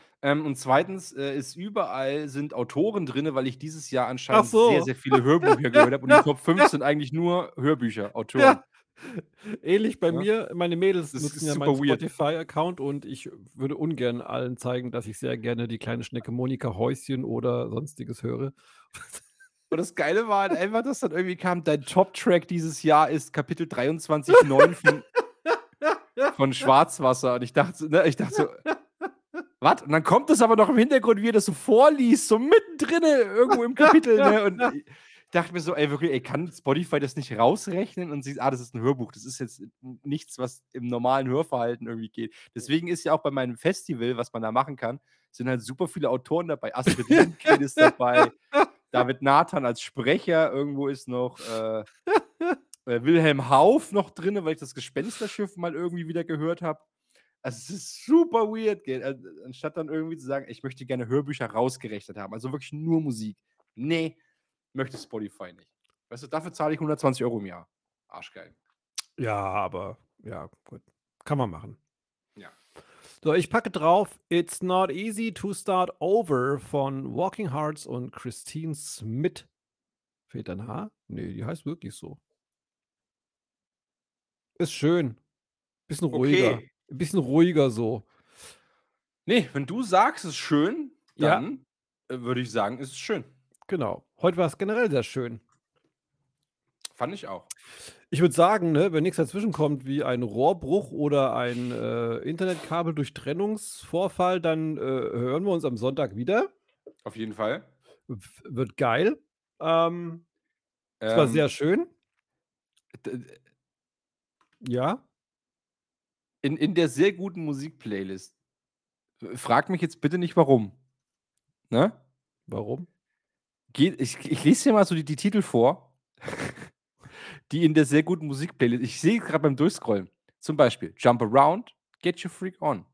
Speaker 3: Ähm, und zweitens äh, ist überall sind Autoren drin, weil ich dieses Jahr anscheinend
Speaker 2: so.
Speaker 3: sehr, sehr viele Hörbücher gehört habe. Und die Top 5 sind eigentlich nur Hörbücher, Autoren.
Speaker 2: Ja. Ähnlich bei
Speaker 3: Ja.
Speaker 2: mir, meine Mädels
Speaker 3: Das
Speaker 2: nutzen
Speaker 3: ist
Speaker 2: ja meinen. Spotify-Account und ich würde ungern allen zeigen, dass ich sehr gerne die kleine Schnecke Monika Häuschen oder sonstiges höre.
Speaker 3: Und das Geile war halt einfach, dass dann irgendwie kam, dein Top-Track dieses Jahr ist Kapitel 23,9 von, von Schwarzwasser. Und ich dachte, ne, ich dachte so, was? Und dann kommt es aber noch im Hintergrund, wie er das so vorliest, so mittendrin irgendwo im Kapitel. Ne? Und ich dachte mir so, ey, wirklich, ey, kann Spotify das nicht rausrechnen und sieht, ah, das ist ein Hörbuch. Das ist jetzt nichts, was im normalen Hörverhalten irgendwie geht. Deswegen ist ja auch bei meinem Festival, was man da machen kann, sind halt super viele Autoren dabei. Astrid Lindgren ist dabei. David Nathan als Sprecher, irgendwo ist noch äh, äh, Wilhelm Hauff noch drin, weil ich das Gespensterschiff mal irgendwie wieder gehört habe. Also es ist super weird? Also, anstatt dann irgendwie zu sagen, ich möchte gerne Hörbücher rausgerechnet haben, also wirklich nur Musik. Nee, möchte Spotify nicht. Weißt du, dafür zahle ich 120 Euro im Jahr. Arschgeil.
Speaker 2: Ja, aber ja, gut. Kann man machen.
Speaker 3: Ja.
Speaker 2: So, ich packe drauf It's Not Easy to Start Over von Walking Hearts und Christine Smith. Fehlt ein Haar? Nee, die heißt wirklich so. Ist schön. Bisschen ruhiger.
Speaker 3: Okay.
Speaker 2: Ein bisschen ruhiger so.
Speaker 3: Nee, wenn du sagst, es ist schön,
Speaker 2: Ja.
Speaker 3: dann äh, würde ich sagen, es ist schön.
Speaker 2: Genau. Heute war es generell sehr schön.
Speaker 3: Fand ich auch.
Speaker 2: Ich würde sagen, ne, wenn nichts dazwischen kommt, wie ein Rohrbruch oder ein äh, Internetkabel-Durchtrennungsvorfall, dann äh, hören wir uns am Sonntag wieder.
Speaker 3: Auf jeden Fall.
Speaker 2: W wird geil. Ähm, es war
Speaker 3: Ähm,
Speaker 2: sehr schön. Ja.
Speaker 3: In, in der sehr guten Musikplaylist. Frag mich jetzt bitte nicht warum. Ne?
Speaker 2: Warum?
Speaker 3: Geht, ich, ich lese dir mal so die, die Titel vor, die in der sehr guten Musikplaylist. Ich sehe gerade beim Durchscrollen. Zum Beispiel Jump Around, Get Your Freak On,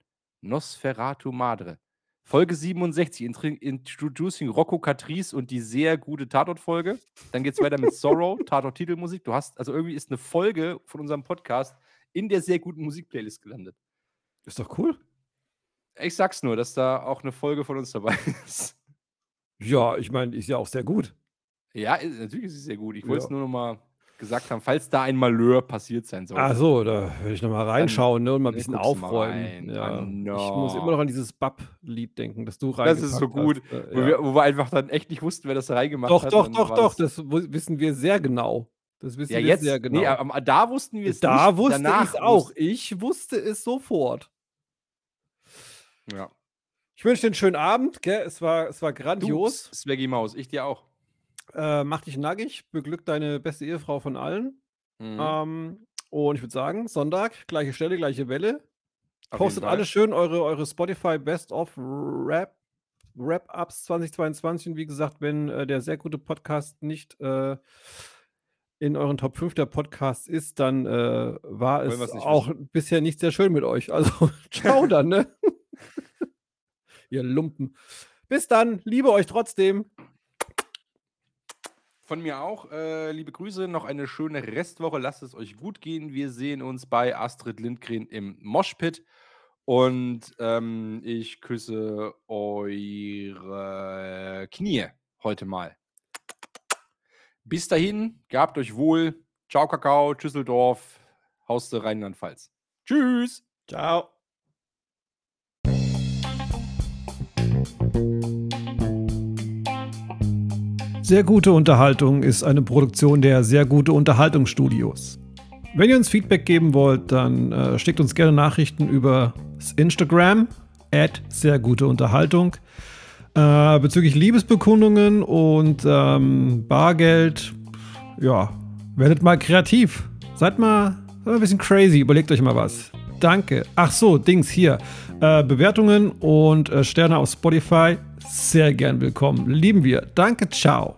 Speaker 3: Nosferatu Madre. Folge 67, intri- Introducing Rocco Catrice und die sehr gute Tatort-Folge. Dann geht es weiter mit Sorrow, Tatort-Titelmusik. Du hast, also irgendwie ist eine Folge von unserem Podcast in der sehr guten Musikplaylist gelandet.
Speaker 2: Ist doch cool.
Speaker 3: Ich sag's nur, dass da auch eine Folge von uns dabei ist.
Speaker 2: Ja, ich meine, ist ja auch sehr gut.
Speaker 3: Ja, ist- natürlich ist sie sehr gut. Ich wollte es
Speaker 2: Ja.
Speaker 3: nur noch mal gesagt haben, falls da ein Malheur passiert sein sollte.
Speaker 2: Ach so, da werde ich nochmal reinschauen ne, und mal ein bisschen aufräumen. Ja.
Speaker 3: Ah,
Speaker 2: Ich
Speaker 3: no.
Speaker 2: muss immer noch an dieses Bab-Lied denken, das du
Speaker 3: Das
Speaker 2: reingepackt
Speaker 3: ist so gut,
Speaker 2: Hast. Äh,
Speaker 3: wo,
Speaker 2: ja.
Speaker 3: wir, wo wir einfach dann echt nicht wussten, wer das da reingemacht
Speaker 2: Doch,
Speaker 3: hat.
Speaker 2: doch, doch, doch,
Speaker 3: das-
Speaker 2: das wissen wir sehr genau. Das wissen
Speaker 3: Ja,
Speaker 2: wir
Speaker 3: jetzt,
Speaker 2: sehr genau.
Speaker 3: nee, da wussten wir es
Speaker 2: da
Speaker 3: nicht.
Speaker 2: wusste ich es auch. Ich wusste es sofort.
Speaker 3: Ja.
Speaker 2: Ich wünsche dir einen schönen Abend. Gell? Es, war, es war grandios.
Speaker 3: Swaggy Maus, ich dir auch.
Speaker 2: Äh, mach dich nackig, beglück deine beste Ehefrau von allen.
Speaker 3: Mhm.
Speaker 2: Ähm, und ich würde sagen, Sonntag, gleiche Stelle, gleiche Welle.
Speaker 3: Auf
Speaker 2: Postet alle schön eure, eure Spotify Best of Rap Wrap-Ups 2022. Und wie gesagt, wenn äh, der sehr gute Podcast nicht äh, in euren Top 5 der Podcasts ist, dann äh, war
Speaker 3: Wollen
Speaker 2: es auch bisher nicht sehr schön mit euch. Also ciao dann, ne? Ihr Lumpen. Bis dann, liebe euch trotzdem.
Speaker 3: Von mir auch. Äh, liebe Grüße, noch eine schöne Restwoche. Lasst es euch gut gehen. Wir sehen uns bei Astrid Lindgren im Moshpit. Und ähm, ich küsse eure Knie heute mal. Bis dahin, gehabt euch wohl. Ciao, Kakao, Düsseldorf, Haus der Rheinland-Pfalz. Tschüss.
Speaker 2: Ciao. Sehr gute Unterhaltung ist eine Produktion der Sehr gute Unterhaltungsstudios. Wenn ihr uns Feedback geben wollt, dann äh, schickt uns gerne Nachrichten über das Instagram at sehr gute Unterhaltung äh, bezüglich Liebesbekundungen und ähm, Bargeld. Ja, werdet mal kreativ. Seid mal, seid mal ein bisschen crazy. Überlegt euch mal was. Danke. Ach so, Dings hier. Äh, Bewertungen und äh, Sterne auf Spotify. Sehr gern willkommen. Lieben wir. Danke. Ciao.